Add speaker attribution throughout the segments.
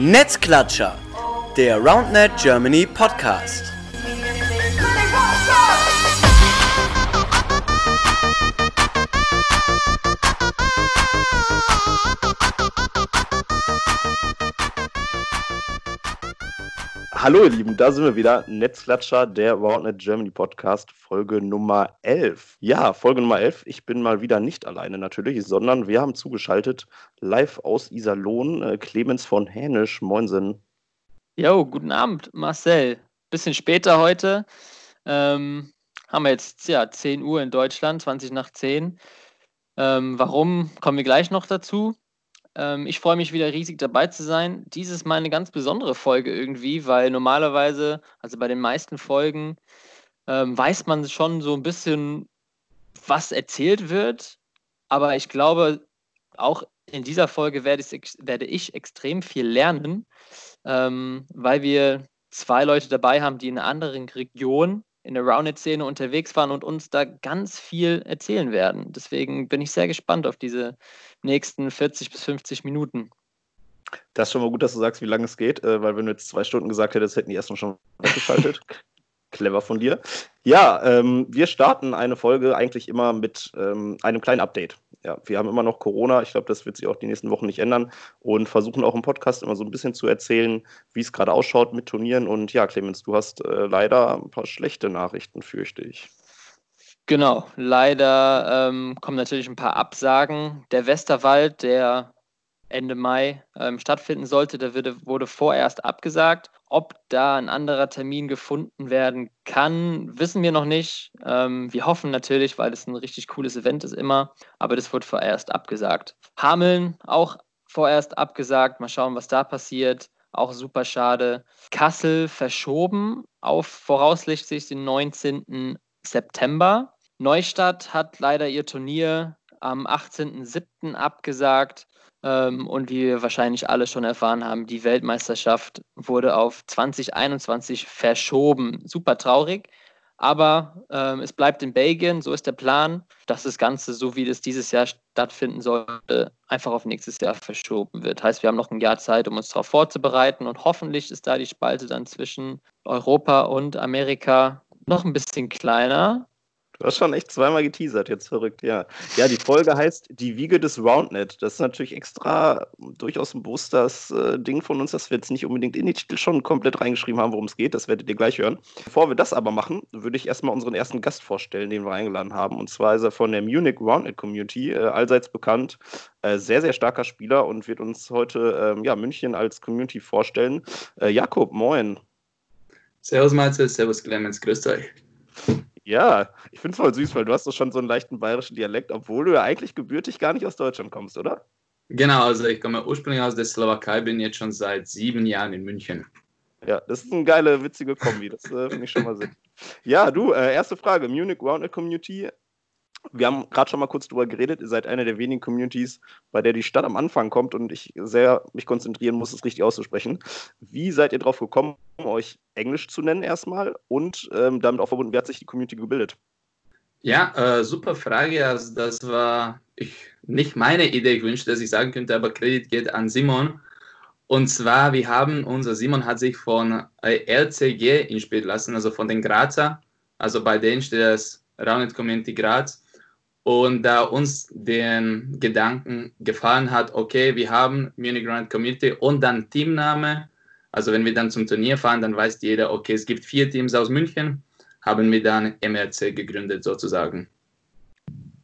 Speaker 1: Netzklatscher, der RoundNet Germany Podcast.
Speaker 2: Hallo ihr Lieben, da sind wir wieder. Netzklatscher, der RoundNet Germany Podcast, Folge Nummer 11. Ja, Folge Nummer 11. Ich bin mal wieder nicht alleine natürlich, sondern wir haben zugeschaltet live aus Iserlohn äh, Clemens von Hänisch. Moinsen.
Speaker 3: Jo, guten Abend, Marcel. Bisschen später heute. Ähm, haben wir jetzt ja, 10 Uhr in Deutschland, 20 nach 10. Ähm, warum, kommen wir gleich noch dazu. Ähm, ich freue mich wieder riesig dabei zu sein. Dieses Mal eine ganz besondere Folge irgendwie, weil normalerweise, also bei den meisten Folgen, ähm, weiß man schon so ein bisschen, was erzählt wird. Aber ich glaube, auch in dieser Folge werde ich, werde ich extrem viel lernen, ähm, weil wir zwei Leute dabei haben, die in einer anderen Region in der Rounded-Szene unterwegs waren und uns da ganz viel erzählen werden. Deswegen bin ich sehr gespannt auf diese nächsten 40 bis 50 Minuten.
Speaker 2: Das ist schon mal gut, dass du sagst, wie lange es geht, äh, weil wenn du jetzt zwei Stunden gesagt hättest, hätten die erstmal schon weggeschaltet. Clever von dir. Ja, ähm, wir starten eine Folge eigentlich immer mit ähm, einem kleinen Update. Ja, wir haben immer noch Corona. Ich glaube, das wird sich auch die nächsten Wochen nicht ändern und versuchen auch im Podcast immer so ein bisschen zu erzählen, wie es gerade ausschaut mit Turnieren. Und ja, Clemens, du hast äh, leider ein paar schlechte Nachrichten, fürchte ich.
Speaker 3: Genau, leider ähm, kommen natürlich ein paar Absagen. Der Westerwald, der Ende Mai ähm, stattfinden sollte, der wurde, wurde vorerst abgesagt. Ob da ein anderer Termin gefunden werden kann, wissen wir noch nicht. Ähm, wir hoffen natürlich, weil es ein richtig cooles Event ist immer, aber das wird vorerst abgesagt. Hameln auch vorerst abgesagt. Mal schauen, was da passiert. Auch super schade. Kassel verschoben auf voraussichtlich den 19. September. Neustadt hat leider ihr Turnier am 18.07. abgesagt. Ähm, und wie wir wahrscheinlich alle schon erfahren haben, die Weltmeisterschaft wurde auf 2021 verschoben. Super traurig, aber ähm, es bleibt in Belgien, so ist der Plan, dass das Ganze, so wie es dieses Jahr stattfinden sollte, einfach auf nächstes Jahr verschoben wird. Heißt, wir haben noch ein Jahr Zeit, um uns darauf vorzubereiten und hoffentlich ist da die Spalte dann zwischen Europa und Amerika noch ein bisschen kleiner.
Speaker 2: Du hast schon echt zweimal geteasert, jetzt verrückt, ja. Ja, die Folge heißt Die Wiege des Roundnet. Das ist natürlich extra durchaus ein bewusstes äh, Ding von uns, dass wir jetzt nicht unbedingt in die Titel schon komplett reingeschrieben haben, worum es geht. Das werdet ihr gleich hören. Bevor wir das aber machen, würde ich erstmal unseren ersten Gast vorstellen, den wir eingeladen haben. Und zwar ist er von der Munich Roundnet Community, äh, allseits bekannt. Äh, sehr, sehr starker Spieler und wird uns heute ähm, ja, München als Community vorstellen. Äh, Jakob, moin.
Speaker 4: Servus Marcel, Servus Clemens, grüßt euch.
Speaker 2: Ja, ich finde es voll süß, weil du hast doch schon so einen leichten bayerischen Dialekt, obwohl du ja eigentlich gebürtig gar nicht aus Deutschland kommst, oder?
Speaker 4: Genau, also ich komme ursprünglich aus der Slowakei, bin jetzt schon seit sieben Jahren in München.
Speaker 2: Ja, das ist eine geile, witzige Kombi, das äh, finde ich schon mal Sinn. Ja, du, äh, erste Frage, Munich Roundnet Community, wir haben gerade schon mal kurz drüber geredet, ihr seid eine der wenigen Communities, bei der die Stadt am Anfang kommt und ich sehr mich konzentrieren muss, es richtig auszusprechen. Wie seid ihr drauf gekommen, euch Englisch zu nennen erstmal und ähm, damit auch verbunden, wie hat sich die Community gebildet?
Speaker 4: Ja, äh, super Frage. Also das war ich, nicht meine Idee. Ich wünschte, dass ich sagen könnte, aber Kredit geht an Simon. Und zwar, wir haben, unser Simon hat sich von äh, LCG inspirieren lassen, also von den Grazer. Also bei denen steht das Rounded Community Graz. Und da uns den Gedanken gefallen hat, okay, wir haben Munich Grand Community und dann Teamname. Also wenn wir dann zum Turnier fahren, dann weiß jeder, okay, es gibt vier Teams aus München, haben wir dann MRC gegründet sozusagen.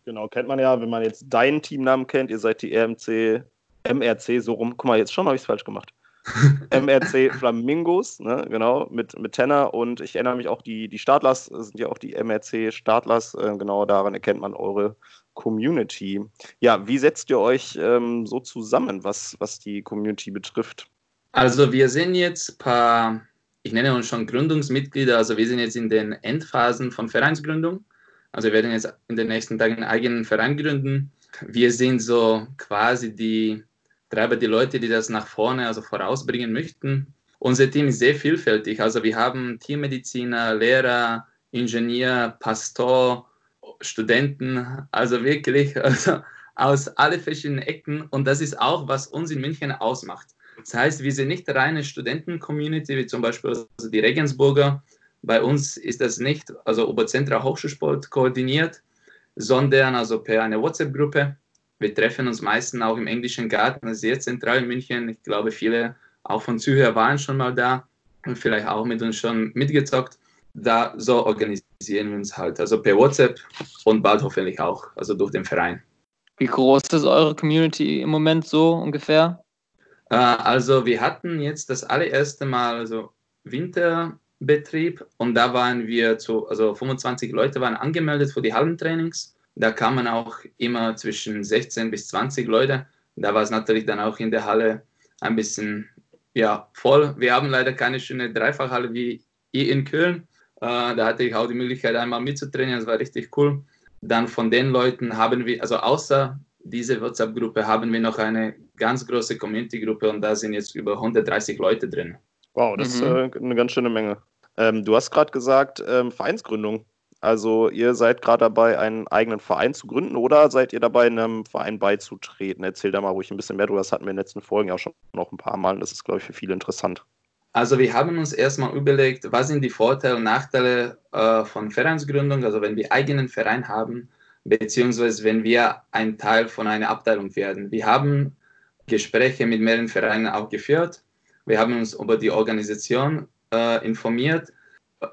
Speaker 2: Genau, kennt man ja, wenn man jetzt deinen Teamnamen kennt, ihr seid die RMC, MRC, so rum. Guck mal, jetzt schon habe ich es falsch gemacht. MRC Flamingos, ne, genau, mit, mit Tenner und ich erinnere mich auch, die, die Startlers sind ja auch die MRC Startlers, äh, genau daran erkennt man eure Community. Ja, wie setzt ihr euch ähm, so zusammen, was, was die Community betrifft?
Speaker 4: Also wir sind jetzt ein paar, ich nenne uns schon Gründungsmitglieder, also wir sind jetzt in den Endphasen von Vereinsgründung. Also wir werden jetzt in den nächsten Tagen einen eigenen Verein gründen. Wir sind so quasi die treibe die Leute, die das nach vorne, also vorausbringen möchten. Unser Team ist sehr vielfältig. Also wir haben Tiermediziner, Lehrer, Ingenieur, Pastor, Studenten, also wirklich also aus alle verschiedenen Ecken. Und das ist auch, was uns in München ausmacht. Das heißt, wir sind nicht reine Studenten-Community, wie zum Beispiel also die Regensburger. Bei uns ist das nicht, also Oberzentra Hochschulsport koordiniert, sondern also per eine WhatsApp-Gruppe. Wir treffen uns meistens auch im englischen Garten, sehr zentral in München. Ich glaube, viele auch von Zürcher waren schon mal da und vielleicht auch mit uns schon mitgezockt. Da so organisieren wir uns halt, also per WhatsApp und bald hoffentlich auch, also durch den Verein.
Speaker 3: Wie groß ist eure Community im Moment so ungefähr?
Speaker 4: Äh, also wir hatten jetzt das allererste Mal also Winterbetrieb und da waren wir zu, also 25 Leute waren angemeldet für die Hallentrainings. Da kamen auch immer zwischen 16 bis 20 Leute. Da war es natürlich dann auch in der Halle ein bisschen ja, voll. Wir haben leider keine schöne Dreifachhalle wie ihr in Köln. Äh, da hatte ich auch die Möglichkeit, einmal mitzutrainieren. Das war richtig cool. Dann von den Leuten haben wir, also außer diese WhatsApp-Gruppe, haben wir noch eine ganz große Community-Gruppe und da sind jetzt über 130 Leute drin.
Speaker 2: Wow, das mhm. ist äh, eine ganz schöne Menge. Ähm, du hast gerade gesagt, ähm, Vereinsgründung. Also ihr seid gerade dabei, einen eigenen Verein zu gründen oder seid ihr dabei, einem Verein beizutreten? Erzähl da mal ruhig ein bisschen mehr drüber. Das hatten wir in den letzten Folgen ja schon noch ein paar Mal. Das ist, glaube ich, für viele interessant.
Speaker 4: Also wir haben uns erstmal überlegt, was sind die Vorteile und Nachteile äh, von Vereinsgründung, also wenn wir eigenen Verein haben, beziehungsweise wenn wir ein Teil von einer Abteilung werden. Wir haben Gespräche mit mehreren Vereinen auch geführt. Wir haben uns über die Organisation äh, informiert.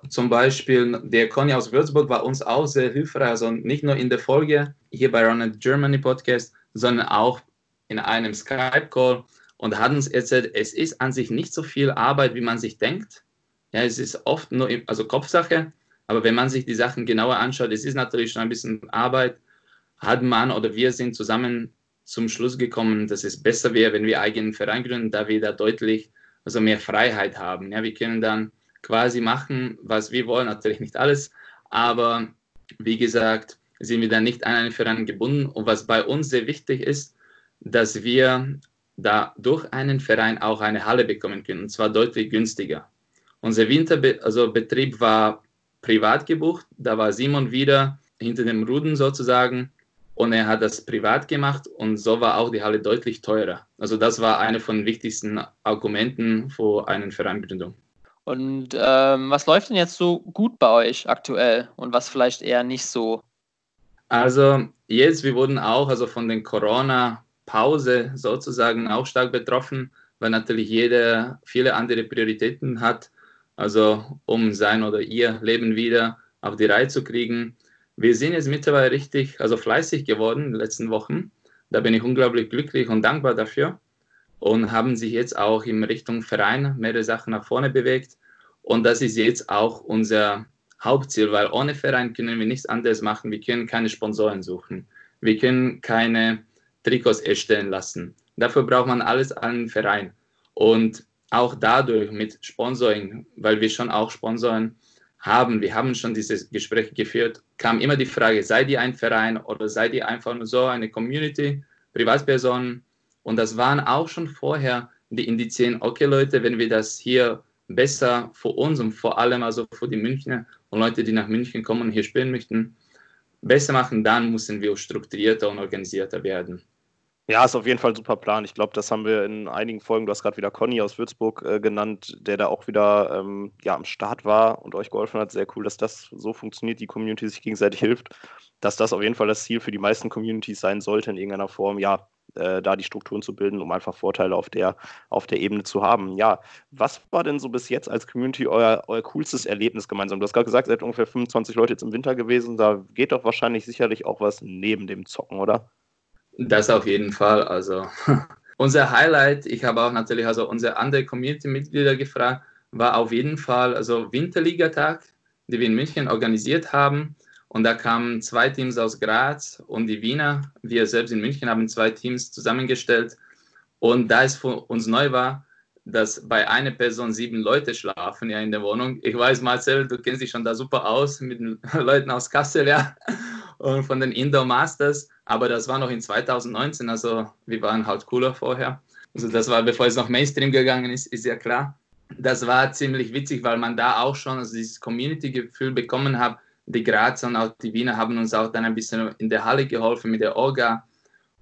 Speaker 4: Zum Beispiel der Conny aus Würzburg war uns auch sehr hilfreich, also nicht nur in der Folge hier bei Run Germany Podcast, sondern auch in einem Skype-Call und hat uns erzählt, es ist an sich nicht so viel Arbeit, wie man sich denkt. Ja, es ist oft nur also Kopfsache, aber wenn man sich die Sachen genauer anschaut, es ist natürlich schon ein bisschen Arbeit, hat man oder wir sind zusammen zum Schluss gekommen, dass es besser wäre, wenn wir eigenen Verein gründen, da wir da deutlich also mehr Freiheit haben. Ja, wir können dann quasi machen, was wir wollen, natürlich nicht alles, aber wie gesagt, sind wir dann nicht an einen Verein gebunden. Und was bei uns sehr wichtig ist, dass wir da durch einen Verein auch eine Halle bekommen können, und zwar deutlich günstiger. Unser Winterbetrieb also war privat gebucht, da war Simon wieder hinter dem Ruden sozusagen und er hat das privat gemacht und so war auch die Halle deutlich teurer. Also das war eine von den wichtigsten Argumenten für eine Vereingründung.
Speaker 3: Und ähm, was läuft denn jetzt so gut bei euch aktuell und was vielleicht eher nicht so?
Speaker 4: Also jetzt, wir wurden auch also von den Corona Pause sozusagen auch stark betroffen, weil natürlich jeder viele andere Prioritäten hat, also um sein oder ihr Leben wieder auf die Reihe zu kriegen. Wir sind jetzt mittlerweile richtig, also fleißig geworden in den letzten Wochen. Da bin ich unglaublich glücklich und dankbar dafür und haben sich jetzt auch in Richtung Verein mehrere Sachen nach vorne bewegt. Und das ist jetzt auch unser Hauptziel, weil ohne Verein können wir nichts anderes machen. Wir können keine Sponsoren suchen. Wir können keine Trikots erstellen lassen. Dafür braucht man alles an Verein. Und auch dadurch mit Sponsoring, weil wir schon auch Sponsoren haben, wir haben schon diese Gespräche geführt, kam immer die Frage, seid ihr ein Verein oder seid ihr einfach nur so eine Community, Privatpersonen? Und das waren auch schon vorher die Indizien, okay Leute, wenn wir das hier besser für uns und vor allem also für die Münchner und Leute, die nach München kommen und hier spielen möchten, besser machen, dann müssen wir strukturierter und organisierter werden.
Speaker 2: Ja, ist auf jeden Fall ein super Plan. Ich glaube, das haben wir in einigen Folgen, du hast gerade wieder Conny aus Würzburg äh, genannt, der da auch wieder ähm, ja, am Start war und euch geholfen hat. Sehr cool, dass das so funktioniert, die Community sich gegenseitig hilft. Dass das auf jeden Fall das Ziel für die meisten Communities sein sollte, in irgendeiner Form, ja, äh, da die Strukturen zu bilden, um einfach Vorteile auf der, auf der Ebene zu haben. Ja, was war denn so bis jetzt als Community euer, euer coolstes Erlebnis gemeinsam? Du hast gerade gesagt, ihr seid ungefähr 25 Leute jetzt im Winter gewesen. Da geht doch wahrscheinlich sicherlich auch was neben dem Zocken, oder?
Speaker 4: Das auf jeden Fall. Also unser Highlight, ich habe auch natürlich also unsere andere Community-Mitglieder gefragt, war auf jeden Fall also Winterligatag, die wir in München organisiert haben. Und da kamen zwei Teams aus Graz und die Wiener. Wir selbst in München haben zwei Teams zusammengestellt. Und da es für uns neu war, dass bei einer Person sieben Leute schlafen ja in der Wohnung. Ich weiß, Marcel, du kennst dich schon da super aus mit den Leuten aus Kassel, ja, und von den Indoor Masters. Aber das war noch in 2019, also wir waren halt cooler vorher. Also das war, bevor es noch Mainstream gegangen ist, ist ja klar. Das war ziemlich witzig, weil man da auch schon also dieses Community-Gefühl bekommen hat. Die Grazer und auch die Wiener haben uns auch dann ein bisschen in der Halle geholfen mit der Orga.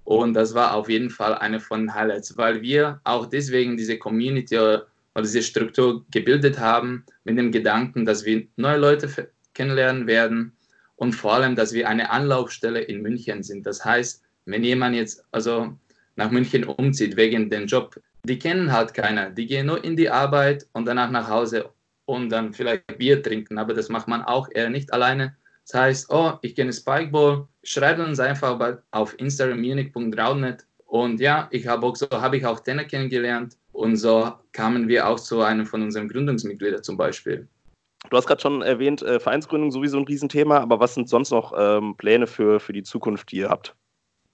Speaker 4: Und das war auf jeden Fall eine von den Highlights, weil wir auch deswegen diese Community oder diese Struktur gebildet haben mit dem Gedanken, dass wir neue Leute kennenlernen werden und vor allem, dass wir eine Anlaufstelle in München sind. Das heißt, wenn jemand jetzt also nach München umzieht wegen dem Job, die kennen halt keiner. Die gehen nur in die Arbeit und danach nach Hause und dann vielleicht Bier trinken. Aber das macht man auch eher nicht alleine. Das heißt, oh, ich kenne Spikeball, schreibt uns einfach auf Instagram munich.raudnet. Und ja, ich habe auch so habe ich auch Tenner kennengelernt und so kamen wir auch zu einem von unseren Gründungsmitgliedern zum Beispiel.
Speaker 2: Du hast gerade schon erwähnt, äh, Vereinsgründung sowieso ein Riesenthema, aber was sind sonst noch ähm, Pläne für, für die Zukunft, die ihr habt?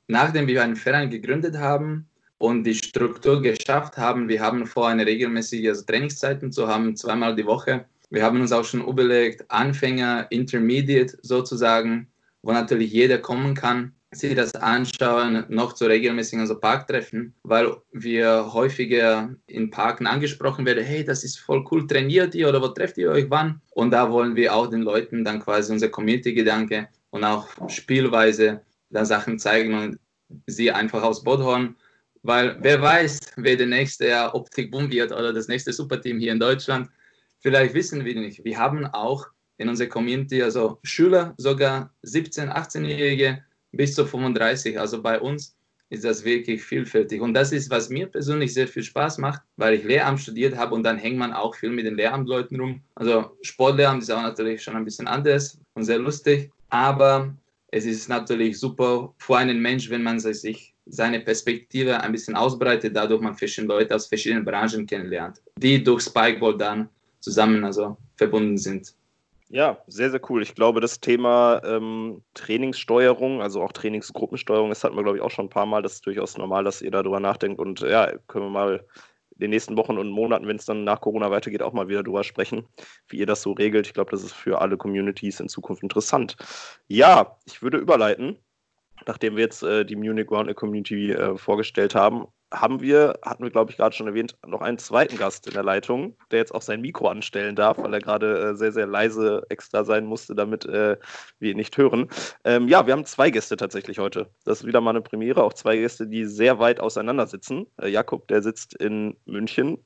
Speaker 4: Nachdem wir einen Verein gegründet haben und die Struktur geschafft haben, wir haben vor, eine regelmäßige Trainingszeiten zu haben, zweimal die Woche. Wir haben uns auch schon überlegt, Anfänger, Intermediate sozusagen, wo natürlich jeder kommen kann sich das anschauen, noch zu regelmäßigen also Parktreffen, weil wir häufiger in Parken angesprochen werden, hey, das ist voll cool, trainiert ihr oder wo trefft ihr euch wann? Und da wollen wir auch den Leuten dann quasi unser Community-Gedanke und auch Spielweise da Sachen zeigen und sie einfach aus Boot holen, weil wer weiß, wer der nächste Optik Boom wird oder das nächste Superteam hier in Deutschland. Vielleicht wissen wir nicht. Wir haben auch in unserer Community also Schüler, sogar 17-, 18-Jährige, bis zu 35. Also bei uns ist das wirklich vielfältig. Und das ist, was mir persönlich sehr viel Spaß macht, weil ich Lehramt studiert habe und dann hängt man auch viel mit den Lehramtleuten rum. Also Sportlehramt ist auch natürlich schon ein bisschen anders und sehr lustig, aber es ist natürlich super für einen Mensch, wenn man sich seine Perspektive ein bisschen ausbreitet, dadurch man verschiedene Leute aus verschiedenen Branchen kennenlernt, die durch Spikeball dann zusammen also verbunden sind.
Speaker 2: Ja, sehr, sehr cool. Ich glaube, das Thema ähm, Trainingssteuerung, also auch Trainingsgruppensteuerung, das hatten wir, glaube ich, auch schon ein paar Mal. Das ist durchaus normal, dass ihr darüber nachdenkt. Und ja, können wir mal in den nächsten Wochen und Monaten, wenn es dann nach Corona weitergeht, auch mal wieder darüber sprechen, wie ihr das so regelt. Ich glaube, das ist für alle Communities in Zukunft interessant. Ja, ich würde überleiten, nachdem wir jetzt äh, die Munich Round Community äh, vorgestellt haben, haben wir, hatten wir glaube ich gerade schon erwähnt, noch einen zweiten Gast in der Leitung, der jetzt auch sein Mikro anstellen darf, weil er gerade äh, sehr, sehr leise extra sein musste, damit äh, wir ihn nicht hören. Ähm, ja, wir haben zwei Gäste tatsächlich heute. Das ist wieder mal eine Premiere, auch zwei Gäste, die sehr weit auseinander sitzen. Äh, Jakob, der sitzt in München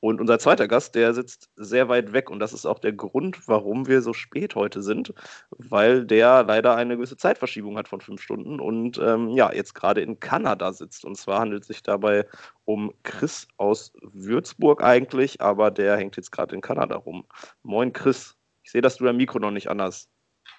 Speaker 2: und unser zweiter Gast, der sitzt sehr weit weg und das ist auch der Grund, warum wir so spät heute sind, weil der leider eine gewisse Zeitverschiebung hat von fünf Stunden und ähm, ja, jetzt gerade in Kanada sitzt. Und zwar handelt es sich dabei um Chris aus Würzburg eigentlich, aber der hängt jetzt gerade in Kanada rum. Moin Chris, ich sehe, dass du dein Mikro noch nicht an hast.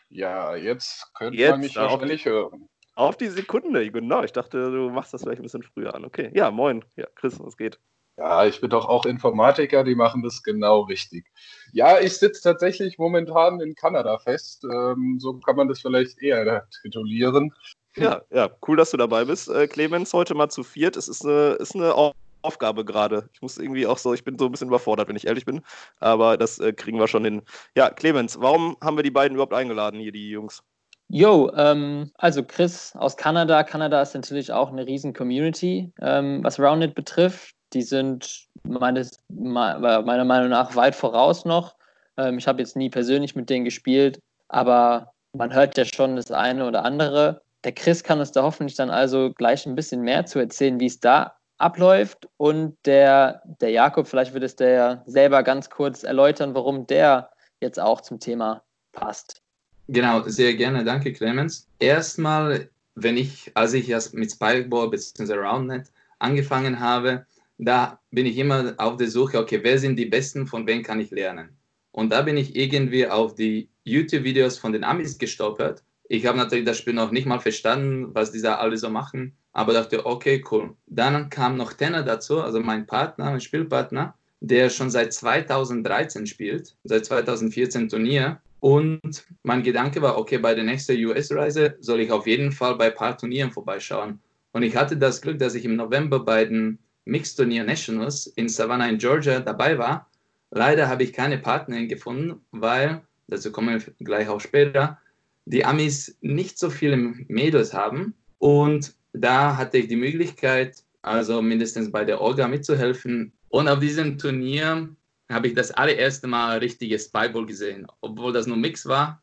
Speaker 5: Ja, jetzt könnte jetzt, man mich wahrscheinlich hören.
Speaker 2: Auf die Sekunde, genau. Ich dachte, du machst das vielleicht ein bisschen früher an. Okay, ja, moin. Ja, Chris, was geht?
Speaker 5: Ja, ich bin doch auch Informatiker, die machen das genau richtig. Ja, ich sitze tatsächlich momentan in Kanada fest. Ähm, so kann man das vielleicht eher titulieren.
Speaker 2: Ja, ja, cool, dass du dabei bist, äh, Clemens. Heute mal zu viert. Es ist eine, ist eine Aufgabe gerade. Ich muss irgendwie auch so, ich bin so ein bisschen überfordert, wenn ich ehrlich bin. Aber das äh, kriegen wir schon hin. Ja, Clemens, warum haben wir die beiden überhaupt eingeladen, hier, die Jungs?
Speaker 3: Jo, ähm, also Chris aus Kanada. Kanada ist natürlich auch eine riesen Community, ähm, was Rounded betrifft die sind meines, meiner Meinung nach weit voraus noch. Ähm, ich habe jetzt nie persönlich mit denen gespielt, aber man hört ja schon das eine oder andere. Der Chris kann uns da hoffentlich dann also gleich ein bisschen mehr zu erzählen, wie es da abläuft. Und der, der Jakob, vielleicht wird es der selber ganz kurz erläutern, warum der jetzt auch zum Thema passt.
Speaker 4: Genau, sehr gerne. Danke, Clemens. Erstmal, wenn ich, als ich erst mit Spikeball bzw. Roundnet angefangen habe, da bin ich immer auf der Suche, okay, wer sind die Besten, von wem kann ich lernen? Und da bin ich irgendwie auf die YouTube-Videos von den Amis gestolpert. Ich habe natürlich das Spiel noch nicht mal verstanden, was die da alle so machen, aber dachte, okay, cool. Dann kam noch Tenner dazu, also mein Partner, mein Spielpartner, der schon seit 2013 spielt, seit 2014 Turnier. Und mein Gedanke war, okay, bei der nächsten US-Reise soll ich auf jeden Fall bei ein paar Turnieren vorbeischauen. Und ich hatte das Glück, dass ich im November bei den Mixed Turnier Nationals in Savannah in Georgia dabei war. Leider habe ich keine Partnerin gefunden, weil, dazu kommen wir gleich auch später, die Amis nicht so viele Mädels haben. Und da hatte ich die Möglichkeit, also mindestens bei der Olga mitzuhelfen. Und auf diesem Turnier habe ich das allererste Mal richtiges Spyball gesehen. Obwohl das nur Mix war,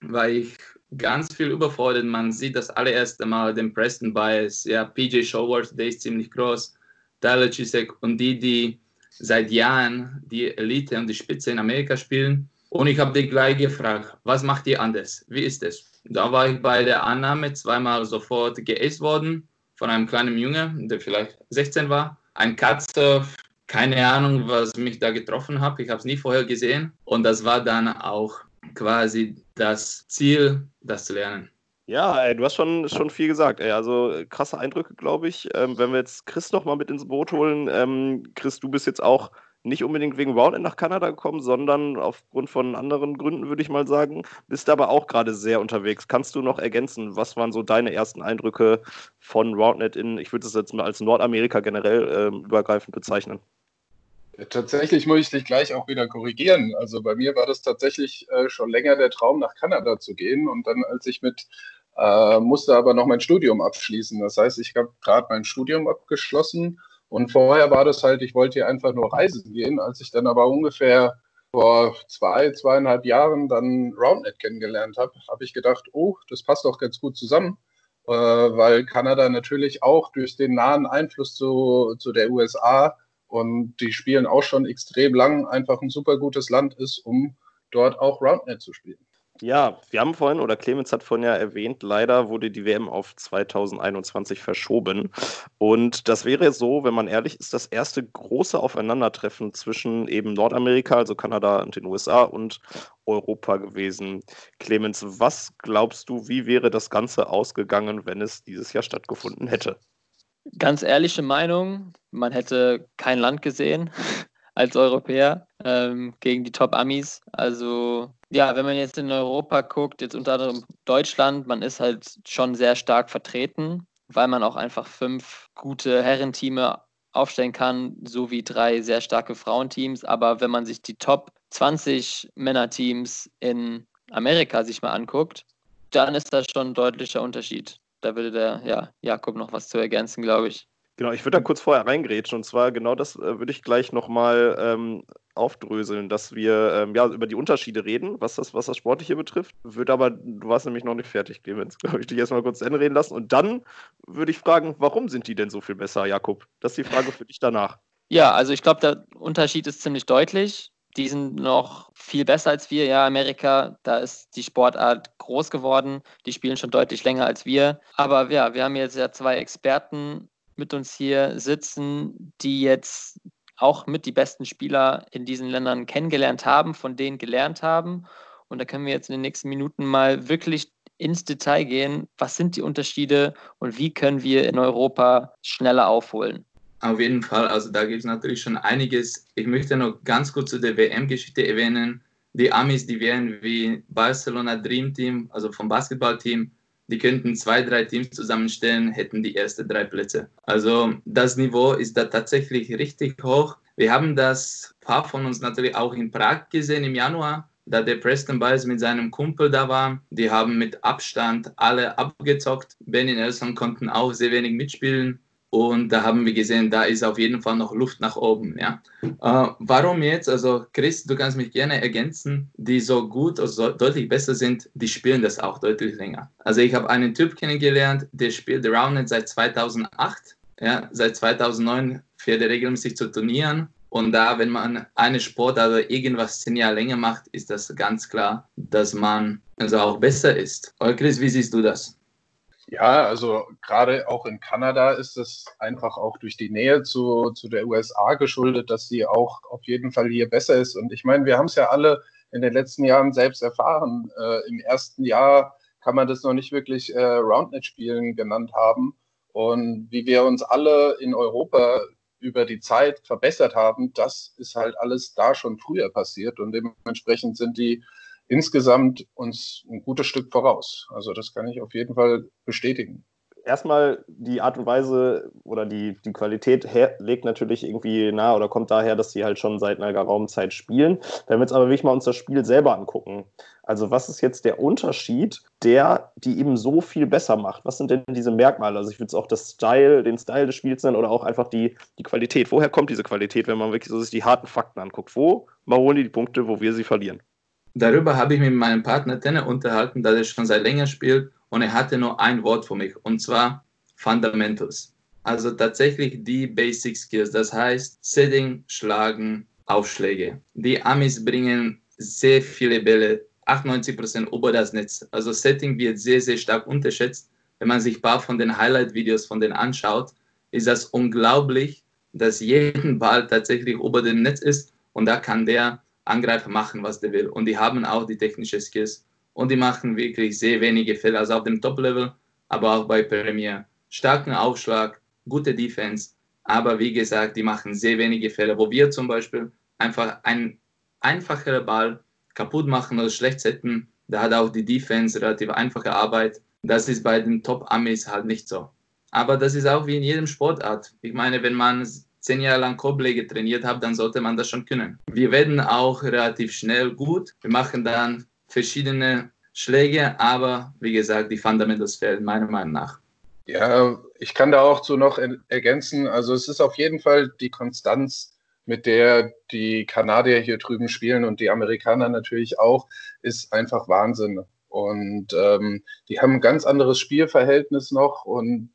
Speaker 4: war ich ganz viel überfordert. Man sieht das allererste Mal den Preston Bias, ja, PJ Showworth, der ist ziemlich groß, Tyler Chisek und die, die seit Jahren die Elite und die Spitze in Amerika spielen. Und ich habe die gleich gefragt, was macht ihr anders? Wie ist es? Da war ich bei der Annahme zweimal sofort geaced worden von einem kleinen Junge, der vielleicht 16 war. Ein Katze, keine Ahnung, was mich da getroffen hat. Ich habe es nie vorher gesehen. Und das war dann auch quasi das Ziel, das zu lernen.
Speaker 2: Ja, ey, du hast schon, schon viel gesagt. Ey. Also krasse Eindrücke, glaube ich. Ähm, wenn wir jetzt Chris noch mal mit ins Boot holen. Ähm, Chris, du bist jetzt auch nicht unbedingt wegen Roundend nach Kanada gekommen, sondern aufgrund von anderen Gründen, würde ich mal sagen. Bist aber auch gerade sehr unterwegs. Kannst du noch ergänzen, was waren so deine ersten Eindrücke von Roundnet in, ich würde es jetzt mal als Nordamerika generell äh, übergreifend bezeichnen?
Speaker 5: Tatsächlich muss ich dich gleich auch wieder korrigieren. Also bei mir war das tatsächlich äh, schon länger der Traum, nach Kanada zu gehen. Und dann, als ich mit, äh, musste aber noch mein Studium abschließen. Das heißt, ich habe gerade mein Studium abgeschlossen. Und vorher war das halt, ich wollte hier einfach nur reisen gehen. Als ich dann aber ungefähr vor zwei, zweieinhalb Jahren dann Roundnet kennengelernt habe, habe ich gedacht, oh, das passt doch ganz gut zusammen. Äh, weil Kanada natürlich auch durch den nahen Einfluss zu, zu der USA und die spielen auch schon extrem lang, einfach ein super gutes Land ist, um dort auch Roundnet zu spielen.
Speaker 2: Ja, wir haben vorhin, oder Clemens hat vorhin ja erwähnt, leider wurde die WM auf 2021 verschoben. Und das wäre so, wenn man ehrlich ist, das erste große Aufeinandertreffen zwischen eben Nordamerika, also Kanada und den USA und Europa gewesen. Clemens, was glaubst du, wie wäre das Ganze ausgegangen, wenn es dieses Jahr stattgefunden hätte?
Speaker 3: Ganz ehrliche Meinung, man hätte kein Land gesehen als Europäer ähm, gegen die Top-Amis. Also ja, wenn man jetzt in Europa guckt, jetzt unter anderem Deutschland, man ist halt schon sehr stark vertreten, weil man auch einfach fünf gute Herrenteame aufstellen kann, sowie drei sehr starke Frauenteams. Aber wenn man sich die Top 20 Männerteams in Amerika sich mal anguckt, dann ist das schon ein deutlicher Unterschied da würde der ja, Jakob noch was zu ergänzen, glaube ich.
Speaker 2: Genau, ich würde da kurz vorher reingrätschen und zwar genau das äh, würde ich gleich nochmal ähm, aufdröseln, dass wir ähm, ja über die Unterschiede reden, was das, was das Sportliche betrifft. Würde aber, du warst nämlich noch nicht fertig, Clemens, glaube ich, dich erstmal kurz zu Ende reden lassen und dann würde ich fragen, warum sind die denn so viel besser, Jakob? Das ist die Frage für dich danach.
Speaker 3: Ja, also ich glaube, der Unterschied ist ziemlich deutlich die sind noch viel besser als wir. Ja, Amerika, da ist die Sportart groß geworden. Die spielen schon deutlich länger als wir. Aber ja, wir haben jetzt ja zwei Experten mit uns hier sitzen, die jetzt auch mit die besten Spieler in diesen Ländern kennengelernt haben, von denen gelernt haben. Und da können wir jetzt in den nächsten Minuten mal wirklich ins Detail gehen. Was sind die Unterschiede und wie können wir in Europa schneller aufholen?
Speaker 4: Auf jeden Fall, also da gibt es natürlich schon einiges. Ich möchte noch ganz kurz zu der WM-Geschichte erwähnen. Die Amis, die wären wie Barcelona Dream Team, also vom Basketballteam, die könnten zwei, drei Teams zusammenstellen, hätten die ersten drei Plätze. Also das Niveau ist da tatsächlich richtig hoch. Wir haben das paar von uns natürlich auch in Prag gesehen im Januar, da der Preston Biles mit seinem Kumpel da war. Die haben mit Abstand alle abgezockt. Benny Nelson konnten auch sehr wenig mitspielen. Und da haben wir gesehen, da ist auf jeden Fall noch Luft nach oben. Ja. Äh, warum jetzt? Also Chris, du kannst mich gerne ergänzen, die so gut oder so deutlich besser sind, die spielen das auch deutlich länger. Also ich habe einen Typ kennengelernt, der spielt Roundnet seit 2008. Ja, seit 2009 fährt er regelmäßig zu Turnieren. Und da, wenn man eine Sport oder irgendwas zehn Jahre länger macht, ist das ganz klar, dass man also auch besser ist. Oder Chris, wie siehst du das?
Speaker 5: Ja, also gerade auch in Kanada ist es einfach auch durch die Nähe zu, zu der USA geschuldet, dass sie auch auf jeden Fall hier besser ist. Und ich meine, wir haben es ja alle in den letzten Jahren selbst erfahren. Äh, Im ersten Jahr kann man das noch nicht wirklich äh, Roundnet-Spielen genannt haben. Und wie wir uns alle in Europa über die Zeit verbessert haben, das ist halt alles da schon früher passiert. Und dementsprechend sind die insgesamt uns ein gutes Stück voraus. Also das kann ich auf jeden Fall bestätigen.
Speaker 2: Erstmal die Art und Weise oder die, die Qualität her, legt natürlich irgendwie nahe oder kommt daher, dass sie halt schon seit einer geraumen Zeit spielen. Wenn wir jetzt aber wirklich mal uns das Spiel selber angucken, also was ist jetzt der Unterschied, der die eben so viel besser macht? Was sind denn diese Merkmale? Also ich würde es auch das Style, den Style des Spiels nennen oder auch einfach die, die Qualität. Woher kommt diese Qualität, wenn man wirklich so sich die harten Fakten anguckt? Wo holen die die Punkte, wo wir sie verlieren?
Speaker 4: Darüber habe ich mit meinem Partner Tenne unterhalten, da er schon seit länger spielt und er hatte nur ein Wort für mich und zwar Fundamentals. Also tatsächlich die Basic Skills, das heißt Setting, Schlagen, Aufschläge. Die Amis bringen sehr viele Bälle, 98% über das Netz. Also Setting wird sehr, sehr stark unterschätzt. Wenn man sich ein paar von den Highlight-Videos von denen anschaut, ist das unglaublich, dass jeden Ball tatsächlich über dem Netz ist und da kann der Angreifer machen, was der will. Und die haben auch die technischen Skills und die machen wirklich sehr wenige Fehler, also auf dem Top-Level, aber auch bei Premier. Starken Aufschlag, gute Defense, aber wie gesagt, die machen sehr wenige Fehler, wo wir zum Beispiel einfach einen einfacheren Ball kaputt machen oder schlecht setzen, da hat auch die Defense relativ einfache Arbeit. Das ist bei den Top-Amis halt nicht so. Aber das ist auch wie in jedem Sportart. Ich meine, wenn man zehn Jahre lang Korbleger trainiert hat, dann sollte man das schon können. Wir werden auch relativ schnell gut. Wir machen dann verschiedene Schläge, aber wie gesagt, die Fundamentals fehlen meiner Meinung nach.
Speaker 5: Ja, ich kann da auch zu noch ergänzen. Also es ist auf jeden Fall die Konstanz, mit der die Kanadier hier drüben spielen und die Amerikaner natürlich auch, ist einfach Wahnsinn. Und ähm, die haben ein ganz anderes Spielverhältnis noch und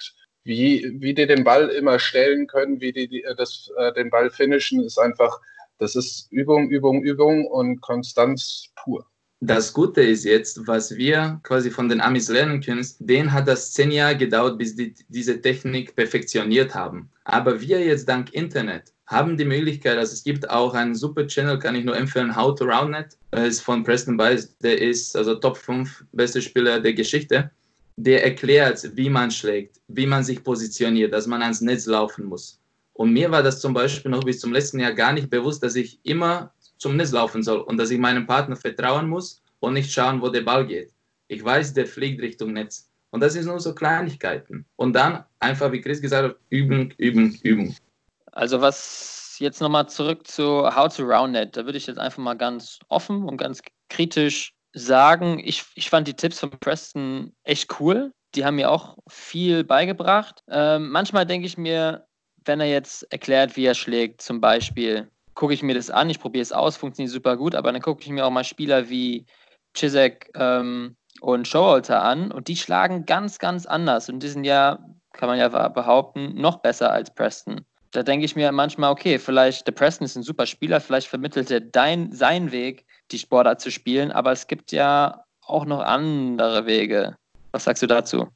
Speaker 5: wie, wie die den Ball immer stellen können, wie die, die das, äh, den Ball finishen, ist einfach, das ist Übung, Übung, Übung und Konstanz pur.
Speaker 4: Das Gute ist jetzt, was wir quasi von den Amis lernen können, denen hat das zehn Jahre gedauert, bis die diese Technik perfektioniert haben. Aber wir jetzt dank Internet haben die Möglichkeit, also es gibt auch einen super Channel, kann ich nur empfehlen, How to Roundnet, ist von Preston Bice, der ist also Top 5 beste Spieler der Geschichte der erklärt, wie man schlägt, wie man sich positioniert, dass man ans Netz laufen muss. Und mir war das zum Beispiel noch bis zum letzten Jahr gar nicht bewusst, dass ich immer zum Netz laufen soll und dass ich meinem Partner vertrauen muss und nicht schauen, wo der Ball geht. Ich weiß, der fliegt Richtung Netz. Und das sind nur so Kleinigkeiten. Und dann einfach, wie Chris gesagt hat, üben, üben, üben.
Speaker 3: Also was jetzt nochmal zurück zu How to Round Net. Da würde ich jetzt einfach mal ganz offen und ganz kritisch sagen, ich, ich fand die Tipps von Preston echt cool. Die haben mir auch viel beigebracht. Ähm, manchmal denke ich mir, wenn er jetzt erklärt, wie er schlägt, zum Beispiel, gucke ich mir das an, ich probiere es aus, funktioniert super gut, aber dann gucke ich mir auch mal Spieler wie Chisek ähm, und Showalter an und die schlagen ganz, ganz anders und die sind ja, kann man ja behaupten, noch besser als Preston. Da denke ich mir manchmal, okay, vielleicht der Preston ist ein super Spieler, vielleicht vermittelt er dein, seinen Weg die Sportart zu spielen. Aber es gibt ja auch noch andere Wege. Was sagst du dazu?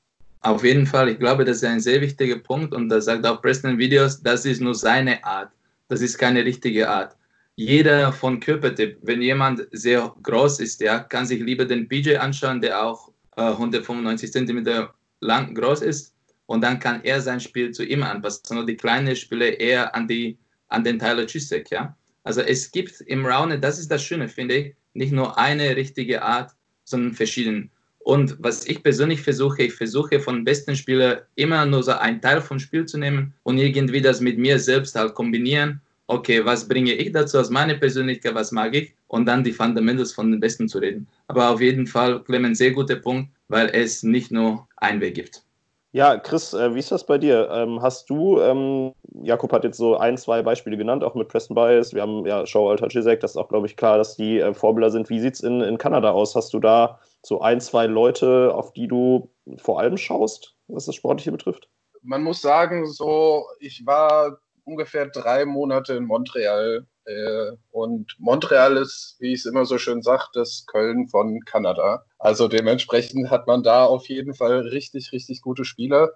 Speaker 4: Auf jeden Fall, ich glaube, das ist ein sehr wichtiger Punkt und da sagt auch Preston Videos, das ist nur seine Art. Das ist keine richtige Art. Jeder von Körpertipp, wenn jemand sehr groß ist, ja, kann sich lieber den PJ anschauen, der auch äh, 195 cm lang groß ist und dann kann er sein Spiel zu ihm anpassen. Nur die kleinen Spieler eher an, die, an den Tyler Chisek, ja. Also es gibt im Rounded, das ist das Schöne, finde ich, nicht nur eine richtige Art, sondern verschiedene. Und was ich persönlich versuche, ich versuche von besten Spielern immer nur so einen Teil vom Spiel zu nehmen und irgendwie das mit mir selbst halt kombinieren. Okay, was bringe ich dazu aus meiner Persönlichkeit, was mag ich? Und dann die Fundamentals von den Besten zu reden. Aber auf jeden Fall, Clemens, sehr guter Punkt, weil es nicht nur einen Weg gibt.
Speaker 2: Ja, Chris, äh, wie ist das bei dir? Ähm, hast du, ähm, Jakob hat jetzt so ein, zwei Beispiele genannt, auch mit Preston Bias. Wir haben ja Show Alter Gisek, das ist auch, glaube ich, klar, dass die äh, Vorbilder sind. Wie sieht es in, in Kanada aus? Hast du da so ein, zwei Leute, auf die du vor allem schaust, was das Sportliche betrifft?
Speaker 5: Man muss sagen, so, ich war ungefähr drei Monate in Montreal. Äh, und Montreal ist, wie ich es immer so schön sage, das Köln von Kanada. Also dementsprechend hat man da auf jeden Fall richtig, richtig gute Spieler.